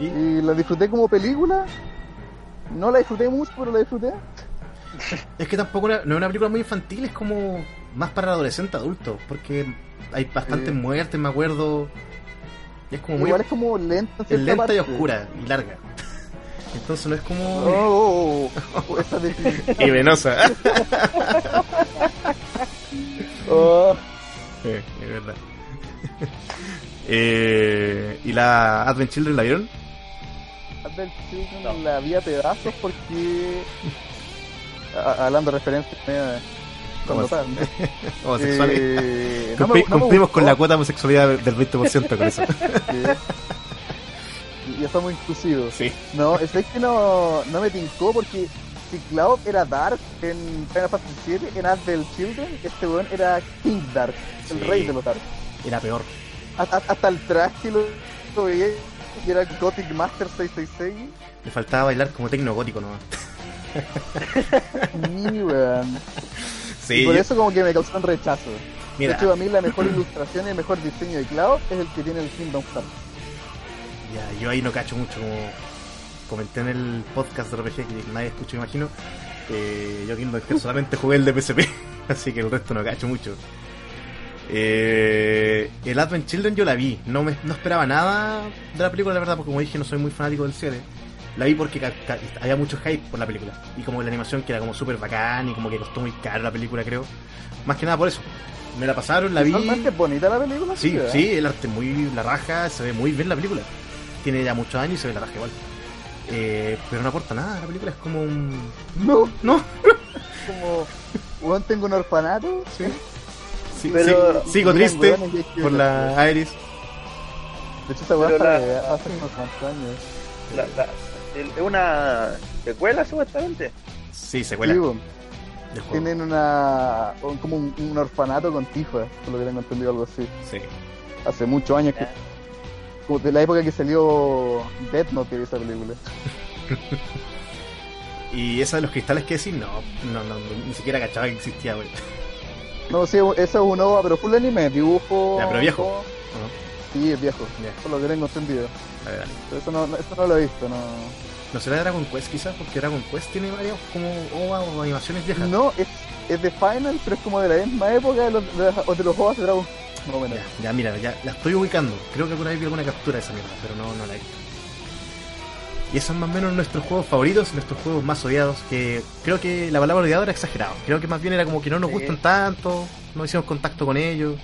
¿Y? Y la disfruté como película. No la disfruté mucho, pero la disfruté. Es que tampoco una- no es una película muy infantil, es como más para adolescente adulto, porque hay bastantes Sí. muertes, me acuerdo. Y es como muy Igual es como lenta. en es lenta y oscura y larga. Entonces no es como Oh, oh, oh, oh, esa y venosa. Oh, Sí, es verdad. eh, ¿Y la Advent Children la vieron? Adult Children No. la vi a pedazos porque. a- hablando de referencias media. Homosexuales. Eh, no Cumpli- no cumplimos con la cuota de homosexualidad del 20% con eso. Sí. Y somos inclusivos. Sí. No, es que no, no me tincó porque si Cloud era Dark en Final Fantasy VII, en Advent Children, este weón era King Dark, el Sí. rey de los Dark. Era peor. Hasta, hasta el traje lo veía y era Gothic Master 666. Le faltaba bailar como tecno gótico nomás. Sí, weón. Sí, y por yo- eso como que me causó un rechazo. mira, De hecho, a mí la mejor ilustración y el mejor diseño de Cloud es el que tiene el Kingdom Hearts. ya, yo ahí no cacho mucho, como comenté en el podcast de RPG que nadie escucha, imagino. eh, yo Kingdom Hearts solamente jugué el de PSP, así que el resto no cacho mucho. Eh, el Advent Children yo la vi, no me no esperaba nada de la película, la verdad, porque como dije, no soy muy fanático del 7. La vi porque había mucho hype por la película. Y como la animación que era como súper bacán y como que costó muy caro la película, creo. Más que nada por eso. Me la pasaron, la vi. Es bonita la película. Sí, ¿verdad? sí, el arte muy la raja, se ve muy bien la película. Tiene ya muchos años y se ve la raja igual. Eh, pero no aporta nada, la película es como un... No, No, como, weón, tengo un orfanato. sí. Sí, Pero- sí, sigo triste por la Iris. De hecho, esa weá hace, unos cuantos años. La- la- el- es una secuela, supuestamente. Sí, secuela Sí. Tienen una, un- como un, un orfanato con tifa, por lo que tengo entendido, algo así. Sí. Hace muchos años que. Como de la época que salió Death Note, esa película. Y esa de los cristales que decís, no, no, no, ni siquiera cachaba que existía, güey. No, sí, eso es un OVA, pero full anime, dibujo. Ya, pero viejo. todo. ¿O no? Sí, es viejo, Ya, por lo que tengo entendido. dale, dale. Pero eso no, no- eso no lo he visto, no. ¿No será Dragon Quest quizás? Porque Dragon Quest tiene varios como OVA o animaciones viejas. No, es, es de Final, pero es como de la misma época de los, de, los OVAs de Dragon. Más o menos. Ya, ya, mira, ya la estoy ubicando. Creo que alguna vez vi alguna captura de esa mierda, pero no, no la he visto. Y esos son más o menos nuestros juegos favoritos, nuestros juegos más odiados, que creo que la palabra odiado era exagerado. Creo que más bien era como que no nos Sí. gustan tanto, no hicimos contacto con ellos.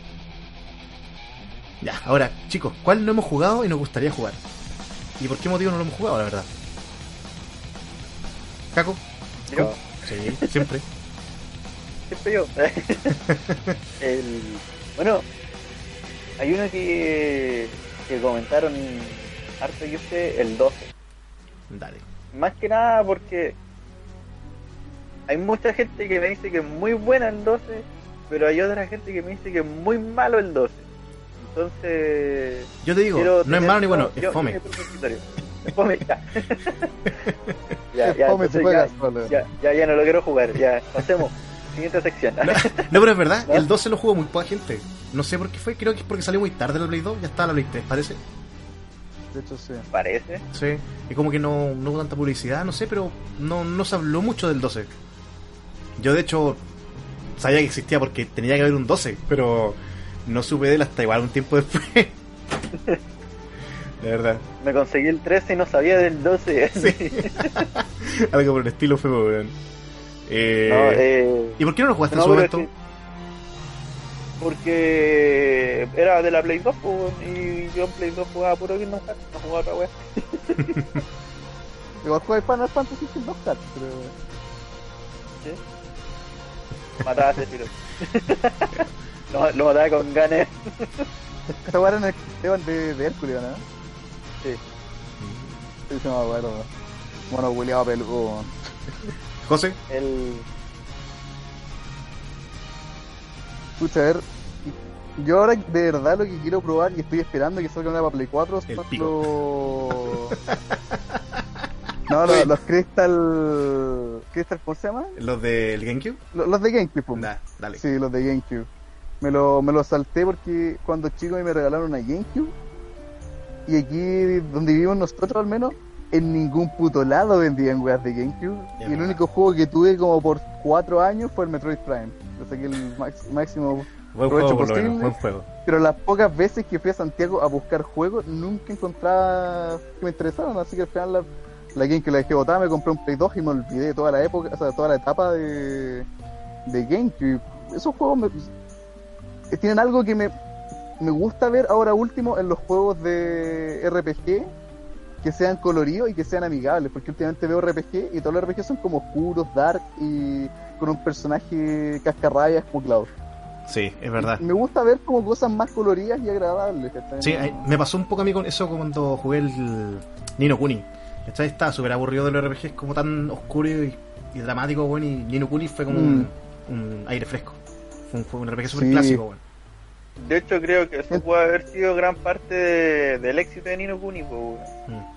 Ya, ahora, chicos, ¿cuál no hemos jugado y nos gustaría jugar? ¿Y por qué motivo no lo hemos jugado, la verdad? ¿Caco? Yo, Sí, siempre. siempre yo. el, bueno, hay uno que, que comentaron harto yo sé, el 12. Dale. Más que nada porque hay mucha gente que me dice que es muy buena el 12, pero hay otra gente que me dice que es muy malo el 12. Entonces, Yo te digo, no es malo ni bueno, es fome. Es fome, ya. ya, ya, fome, entonces ya, ya, ya, ya no lo quiero jugar, ya, pasemos. Siguiente sección. No, no, pero es verdad, ¿No? el 12 lo jugó muy poca gente. No sé por qué fue, creo que es porque salió muy tarde la Play 2, ya estaba la Play 3, parece. De hecho, sí. Parece. Sí. Y como que no, no hubo tanta publicidad, no sé, pero no, no se habló mucho del 12. Yo de hecho sabía que existía porque tenía que haber un 12, pero no supe de él hasta igual un tiempo después. De verdad. Me conseguí el 13 y no sabía del 12. Algo por el estilo fue, weón. Eh, No, eh, ¿Y por qué no lo jugaste no, en su momento? es que- Porque era de la Play 2 pues, y yo en Play 2 jugaba puro Kingdom Hearts, no jugaba otra wea. Igual juega Final Fantasy sin dos cartas, pero. Mataba a Sephiroth. lo, lo mataba con ganas. Esta weá era en el Esteban de, de Hércules, ¿no? Sí. Sí, se me acuerdo. Bueno, William peludo. José, El, Escucha, a ver. Yo ahora de verdad lo que quiero probar y estoy esperando que salga una para Play 4 El son los. No, los, los Crystal. Crystal, ¿cómo se llama? los del GameCube. Los, los de GameCube, pum. Da, dale. Sí, los de GameCube. Me lo, me lo salté porque cuando chico me regalaron una GameCube Y aquí, donde vivimos nosotros al menos, en ningún puto lado vendían weas de GameCube. Y el verdad. único juego que tuve como por cuatro años fue el Metroid Prime. Le saqué el max- máximo Buen provecho juego, por lo menos, posible. buen juego. Pero las pocas veces que fui a Santiago a buscar juegos, nunca encontraba que me interesaran. Así que al final la, la game que la dejé botada, me compré un Play 2 y me olvidé de toda la época, o sea, toda la etapa de, de GameCube. Esos juegos me- eh, tienen algo que me, me gusta ver ahora último en los juegos de RPG, que sean coloridos y que sean amigables. Porque últimamente veo RPG y todos los RPG son como oscuros, dark y con un personaje cascarrabias como Cloud. Sí, es verdad. Me gusta ver como cosas más coloridas y agradables. ¿cachai? Sí, me pasó un poco a mí con eso cuando jugué el Nino Kuni. ¿Cachai? Estaba súper aburrido de los RPGs como tan oscuro y, y dramático, bueno, y Nino Kuni fue como un, un aire fresco. Fue un, juego- un RPG súper Sí. clásico, bueno. De hecho, creo que eso puede haber sido gran parte de- del éxito de Nino Kuni, weón. Mm.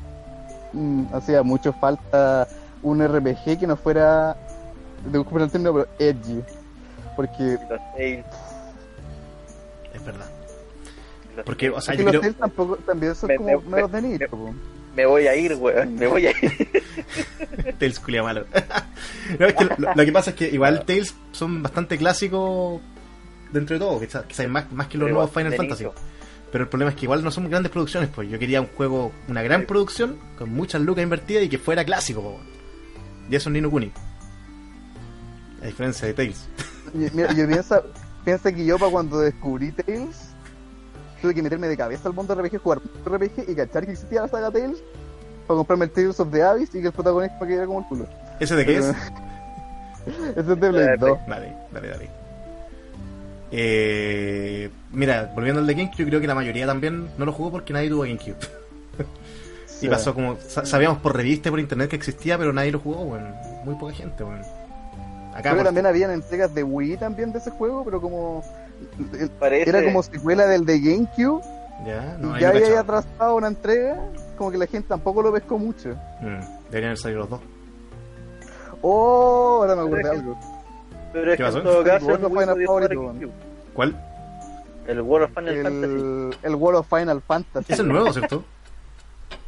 Mm, hacía mucho falta un RPG que no fuera, disculpen el término, pero edgy. Porque Los Tales, Es verdad. Porque, o sea, es que yo los creo... Tales tampoco, también son Me- como me- medios de me- nicho. po. Me voy a ir, weón. Me voy a ir. Tales culia malo. no, es que lo, lo que pasa es que igual Tales son bastante clásicos dentro de todo, quizás quizás más, más que los Pero nuevos Final Fantasy. nicho. Pero el problema es que igual no son grandes producciones, pues yo quería un juego, una gran Sí. producción, con muchas lucas invertidas y que fuera clásico, po. Y eso es Nino Kuni. A diferencia de Tales. Y, mira, yo piensa, piensa que yo para cuando descubrí Tales, tuve que meterme de cabeza al mundo RPG, jugar RPG y cachar que existía la saga Tales para comprarme el Tales of the Abyss y que el protagonista quedara como el culo. ¿Ese de qué es? Ese es de Blade 2. Dale, dale, dale. Eh, mira, volviendo al de GameCube, yo creo que la mayoría también no lo jugó porque nadie tuvo GameCube. Y Sí. pasó como, sa- sabíamos por revista y por internet que existía, pero nadie lo jugó, bueno, muy poca gente, bueno. Acá Creo que por- también habían entregas de Wii también de ese juego, pero como Parece. era como secuela del de GameCube ya, no, y ya había cachaba. atrasado una entrega, como que la gente tampoco lo pescó mucho. Mm, deberían haber salido los dos. Oh, ahora me acordé algo. Pero es ¿Qué que pasó? en todo caso, el favorito. ¿Cuál? El World of Final Fantasy. El, el World of Final Fantasy. Es el nuevo, ¿cierto?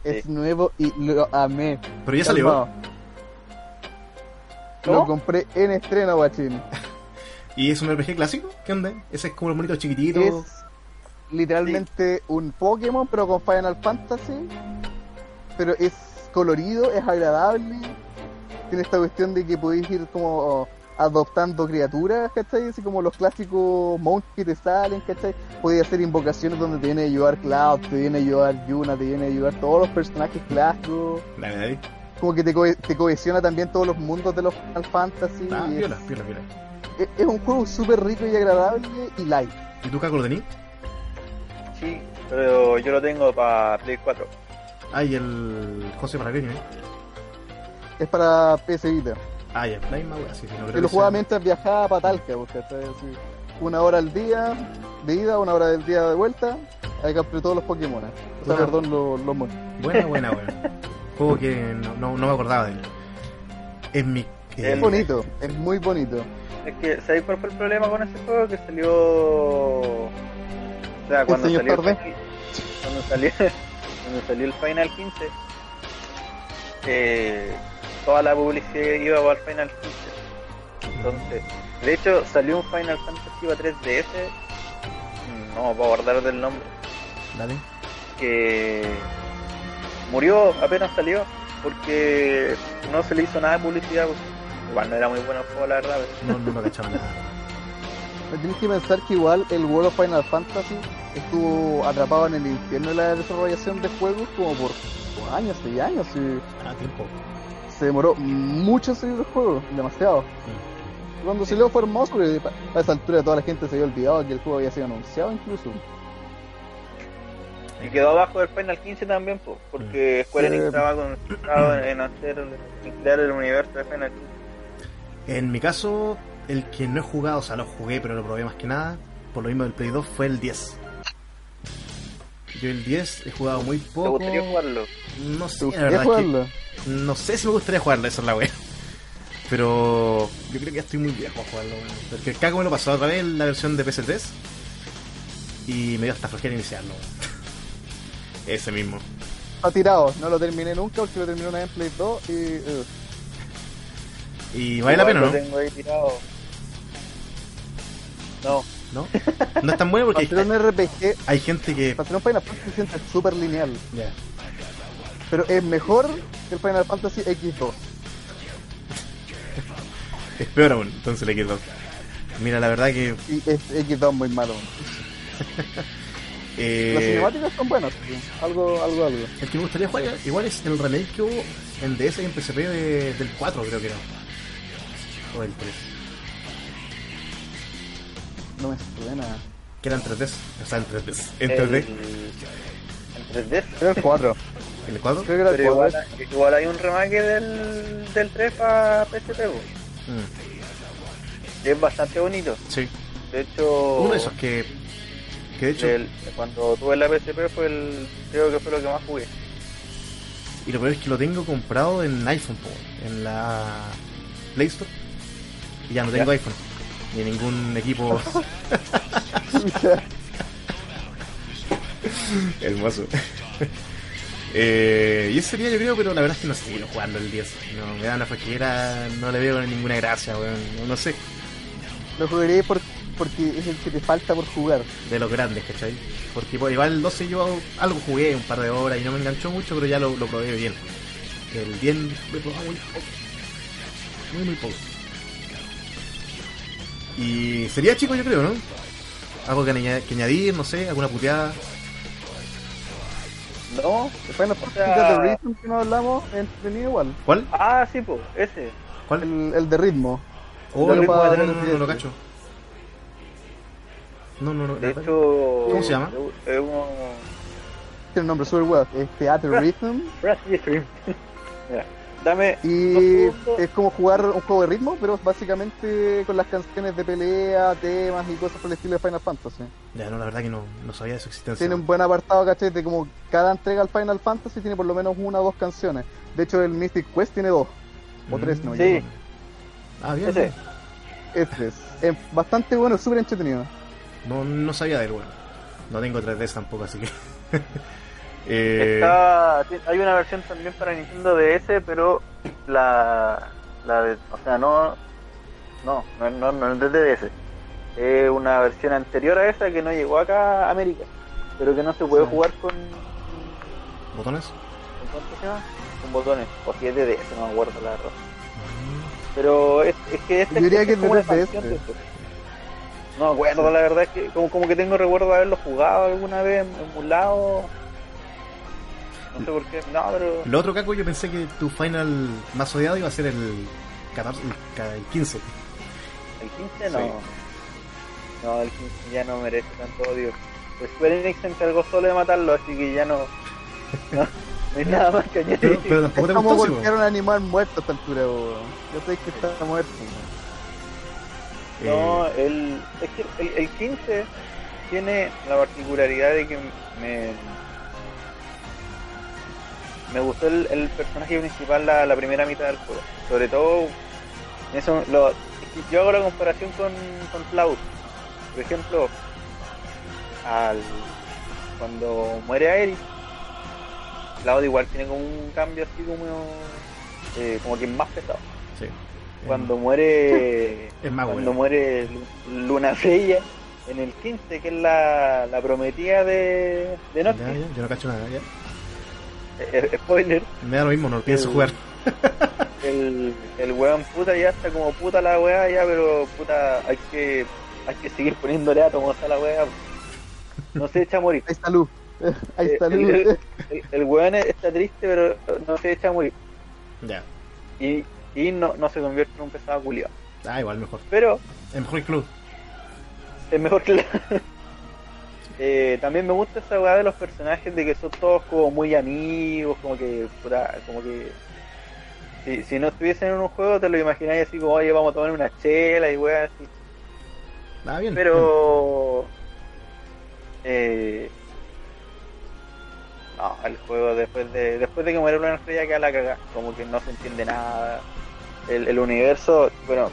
Es Sí. nuevo y lo amé. Pero ya salió. Calmado. Lo compré en estreno, guachín. ¿Y es un RPG clásico? ¿Qué onda? Ese es como los monitos chiquititos. Es literalmente un Pokémon, pero con Final Fantasy. Pero es colorido, es agradable. Tiene esta cuestión de que podéis ir como adoptando criaturas, ¿cachai? Así como los clásicos monstruos que te salen, ¿cachai? Podéis hacer invocaciones donde te viene a ayudar Cloud, te viene a ayudar Yuna, te viene a ayudar todos los personajes clásicos. Dale, dale. Como que te, co- te cohesiona también todos los mundos de los Final Fantasy. Ah, y es- piola, piola, piola. es, es un juego súper rico y agradable y light. ¿Y tú, Caco, lo tení? Sí, pero yo lo tengo para Play 4. Ah, y el José Paragueño, ¿eh? Es para PS Vita. Ah, ya, la misma wea, sí, sí, no creo Y que lo jugaba sea- mientras viajaba para Talca, porque ¿cachai? Así, una hora al día de ida, una hora del día de vuelta. Ahí capturé todos los Pokémon. O sea, perdón, los, los monos. Buena, buena, buena. Juego que no, no, no me acordaba de él. Es mi. eh, Es bonito, es muy bonito. Es que, ¿sabéis cuál fue el problema con ese juego? Que salió. O sea, cuando salió, tarde? el, cuando salió cuando salió el Final 15, eh, toda la publicidad iba para el Final 15. Entonces, de hecho, salió un Final Fantasy para 3DS, mm, no me puedo acordar del nombre, Dale. que murió apenas salió porque no se le hizo nada de publicidad. pues. Igual no era muy bueno el juego, la verdad. pero- No, no lo cachaba nada. Tienes que pensar que igual el World of Final Fantasy estuvo atrapado en el infierno de la desarrollación de juegos como por años y años. Y Ah, tiempo. se demoró mucho en salir el juego, demasiado. Mm. Cuando salió fue hermoso, porque pa- a esa altura toda la gente se había olvidado que el juego había sido anunciado incluso. Y quedó abajo del Final 15 también, po, porque Square Enix estaba concentrado en hacer, en crear el universo de Final 15. En mi caso, el que no he jugado, o sea, lo jugué, pero lo probé más que nada, por lo mismo del Play 2, fue el 10. Yo el 10 he jugado muy ¿Te poco. gustaría jugarlo? No ¿Te sé, la gustaría verdad es jugarlo? que no sé si me gustaría jugarlo, esa es la wea. Pero yo creo que ya estoy muy viejo para jugarlo, weón. Porque el Caco me lo pasó otra vez en la versión de PS3 y me dio hasta flojera iniciarlo. Ese mismo. Está tirado, no lo terminé nunca porque lo terminé una vez en Play 2 y... eh, Y vale la pena, lo ¿no? tengo ahí tirado. No, ¿No? No es tan bueno porque para hay, RPG, hay gente que... un Final Fantasy se siente súper lineal. Ya. Pero es mejor que el Final Fantasy X2. Es peor aún, entonces le quedo. Mira, la verdad que... Y es X2 muy malo. eh, Las cinemáticas son buenas, algo, algo, algo. El que me gustaría jugar igual es el remake que hubo en DS y en PSP de- del 4, creo que era. O el 3. No me suena. Que eran 3D. O sea, en 3D. En el, 3D. en 3D. Era el 4. ¿El 4? Creo que era el Pero 4. igual, igual hay un remake del, del 3 para PSP. Mm, Y es bastante bonito. sí. De hecho, Uno de esos que... Que de hecho... cuando tuve la PSP fue el. Creo que fue lo que más jugué. Y lo peor es que lo tengo comprado en iPhone, po, en la Play Store. Y ya no tengo Ya. iPhone. Ni ningún equipo hermoso. eh, y ese sería yo creo, pero la verdad es que no sé seguirlo jugando el 10. No, me da una flojera, no le veo ninguna gracia, weón. No, no sé, Lo jugaré por, porque es el que te falta por jugar. de los grandes, ¿cachai? Porque pues, igual el 12 yo algo jugué un par de horas y no me enganchó mucho, pero ya lo, lo probé bien. El 10 lo he probado muy poco. Muy, muy poco. Y sería chico, yo creo, ¿no? Algo que, aña- que añadir, no sé, alguna puteada. No, El Final O Fantasy sea- The Rhythm que no hablamos entretenido igual. ¿Cuál? ah, sí, pues, ese. ¿Cuál? El, el de ritmo. Oh, no, no, no, en no, no, el no lo cacho. No, no, no. De hecho, ¿Cómo se llama? Es uno. Tiene un nombre super bueno. Es Theater Rhythm. Ya. Dame. Y es como jugar un juego de ritmo, pero básicamente con las canciones de pelea, temas y cosas por el estilo de Final Fantasy. Ya, no, la verdad que no, no sabía de su existencia. Tiene un buen apartado, ¿cachai? De como cada entrega al Final Fantasy tiene por lo menos una o dos canciones. De hecho, el Mystic Quest tiene dos. O Mm. tres, no. Sí. yo- Ah, bien. Ese. Este es. Es bastante bueno, súper entretenido. No, no sabía de él, bueno. No tengo 3DS tampoco, así que. eh, Está, hay una versión también para Nintendo DS, pero la, la de, o sea, no, no, no, no, no es de DS. Es una versión anterior a esa que no llegó acá a América, pero que no se puede Sí. jugar con, ¿Botones? con, ¿cuánto se llama? con botones, o si es de DS, no me acuerdo la verdad. Pero es, es que este Yo diría que es de como No me acuerdo, la verdad es que como, como que tengo recuerdo de haberlo jugado alguna vez emulado. No sé por qué, no, pero Lo otro, Caco, yo pensé que tu final más odiado iba a ser el 14, el ca- el 15. el 15 no. Sí. No, el 15 ya no merece tanto odio. Pues Square Enix se encargó solo de matarlo, así que ya no. No, no hay nada más que añadir. Pero, pero tampoco te como gustó, sí, golpear a un animal muerto a esta altura, weón. Yo sé que está muerto. weón. No, Eh, el, es que el, el 15 tiene la particularidad de que me me gustó el, el personaje principal la, primera mitad del juego. Sobre todo, eso lo, yo hago la comparación con, con Cloud. Por ejemplo, al cuando muere Aerith, Cloud igual tiene como un cambio así como eh, como que más pesado. Cuando muere Es más cuando muere Lu- Luna Freya en el 15, que es la, la prometida de, de Ya, Noctis. ya, yo no cacho nada, ya. Eh, spoiler, Me da lo mismo, no lo pienso El- jugar. el, el weón puta ya está como puta la weá ya, pero puta hay que hay que seguir poniéndole átomos a la weá. No se echa a morir. Ahí está luz. Ahí está luz. el, el- el weón está triste, pero no se echa a morir. Ya. Y, y no, no se convierte en un pesado culiado. Ah, igual, mejor. Pero Es mejor el club. es mejor que la... Eh, también me gusta esa weá de los personajes de que son todos como muy amigos, como que, como que si, si no estuviesen en un juego te lo imagináis así como, oye, vamos a tomar una chela y weá así. Ah, bien. Pero eh, no, el juego después de después de que muere una estrella queda la caga, como que no se entiende nada. El, el universo, bueno,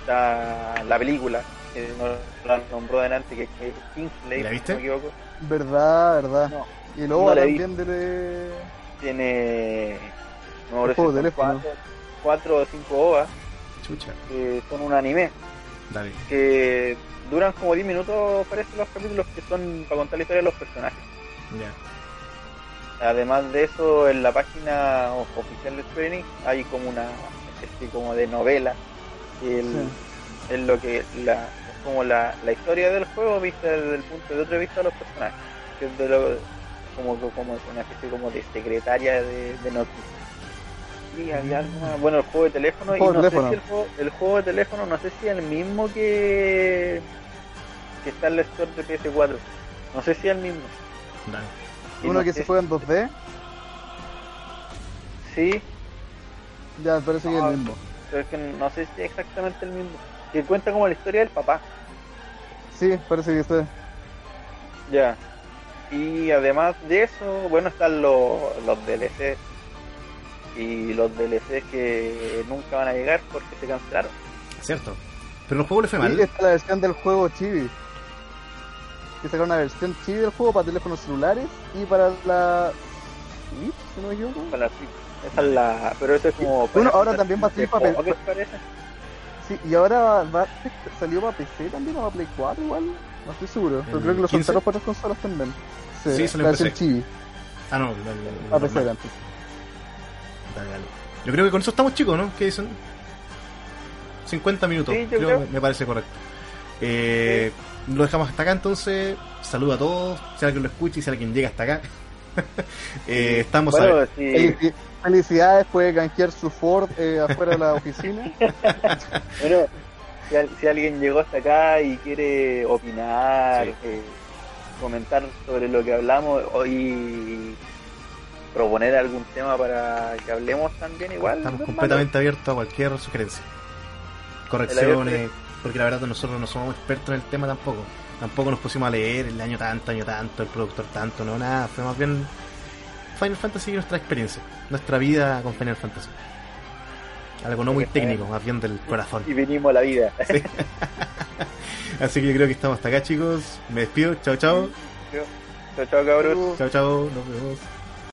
está la película que no la nombró delante que es Kingsley, ¿La si viste? no me equivoco. Verdad, verdad. No, y luego no le vi. también de... tiene. No El juego de teléfono. cuatro, cuatro o cinco ovas Chucha. que son un anime. Dale. Que duran como 10 minutos, parece, los capítulos que son para contar la historia de los personajes. Ya. Además de eso, en la página oficial de Enix hay como una especie como de novela. el- Es lo que la, es como la, la historia del juego vista desde el punto de otra vista de los personajes. Que es de lo, como, como una especie como de secretaria de, de noticias. Y había algo más- bueno, el juego de teléfono, El juego y no de sé teléfono. si el juego, el juego de teléfono, no sé si es el mismo que, que está en la store de PS4. No sé si es el mismo. Uno no que sé se juega en 2D, Sí, ya parece que es Ah. el mismo. pero es que no sé si es exactamente el mismo. Que cuenta como la historia del papá. Sí, parece que está. Ya. Y además de eso, bueno, están los, los DLC. Y los DLC que nunca van a llegar porque se cancelaron. Cierto. Pero los juegos le fue Y mal. está la versión del juego Chibi. Que sacaron una versión Chibi del juego para teléfonos celulares y para la Switch, si no me equivoco. Para la Switch. Esa es la. Pero eso es como. Bueno, ahora para- también va a salir de papel. juego, ¿Qué te parece? Sí, y ahora va, va- salió para PC también o para Play 4 igual. No estoy seguro, pero ¿El creo que lo 15? soltaron para otras consolas también. Sí, salió la en versión PC. Ah, no. la- la- la para PC normal. antes. Dale, dale. Yo creo que con eso estamos chicos, ¿no? ¿Qué dicen? 50 minutos. Sí, creo, creo. Me, me parece correcto. Eh, Lo dejamos hasta acá entonces. Saludo a todos. Si alguien lo escucha y si alguien llega hasta acá. Eh, estamos a Bueno, ver. sí. Felici- Felicidades, puede canjear su Ford eh, afuera de la oficina. Bueno, si, al- si alguien llegó hasta acá y quiere opinar, Sí. eh, comentar sobre lo que hablamos o- y proponer algún tema para que hablemos también igual. Estamos no completamente abiertos a cualquier sugerencia. Correcciones, porque la verdad nosotros no somos expertos en el tema tampoco. Tampoco nos pusimos a leer el año tanto, año tanto, el productor tanto, no, nada. Fue más bien Final Fantasy y nuestra experiencia, nuestra vida con Final Fantasy. Algo no muy técnico, más bien del corazón. Y vinimos a la vida. Así que yo creo que estamos hasta acá, chicos. Me despido. Chao, chao. chao, chao, cabros. Chao, chao. Nos vemos.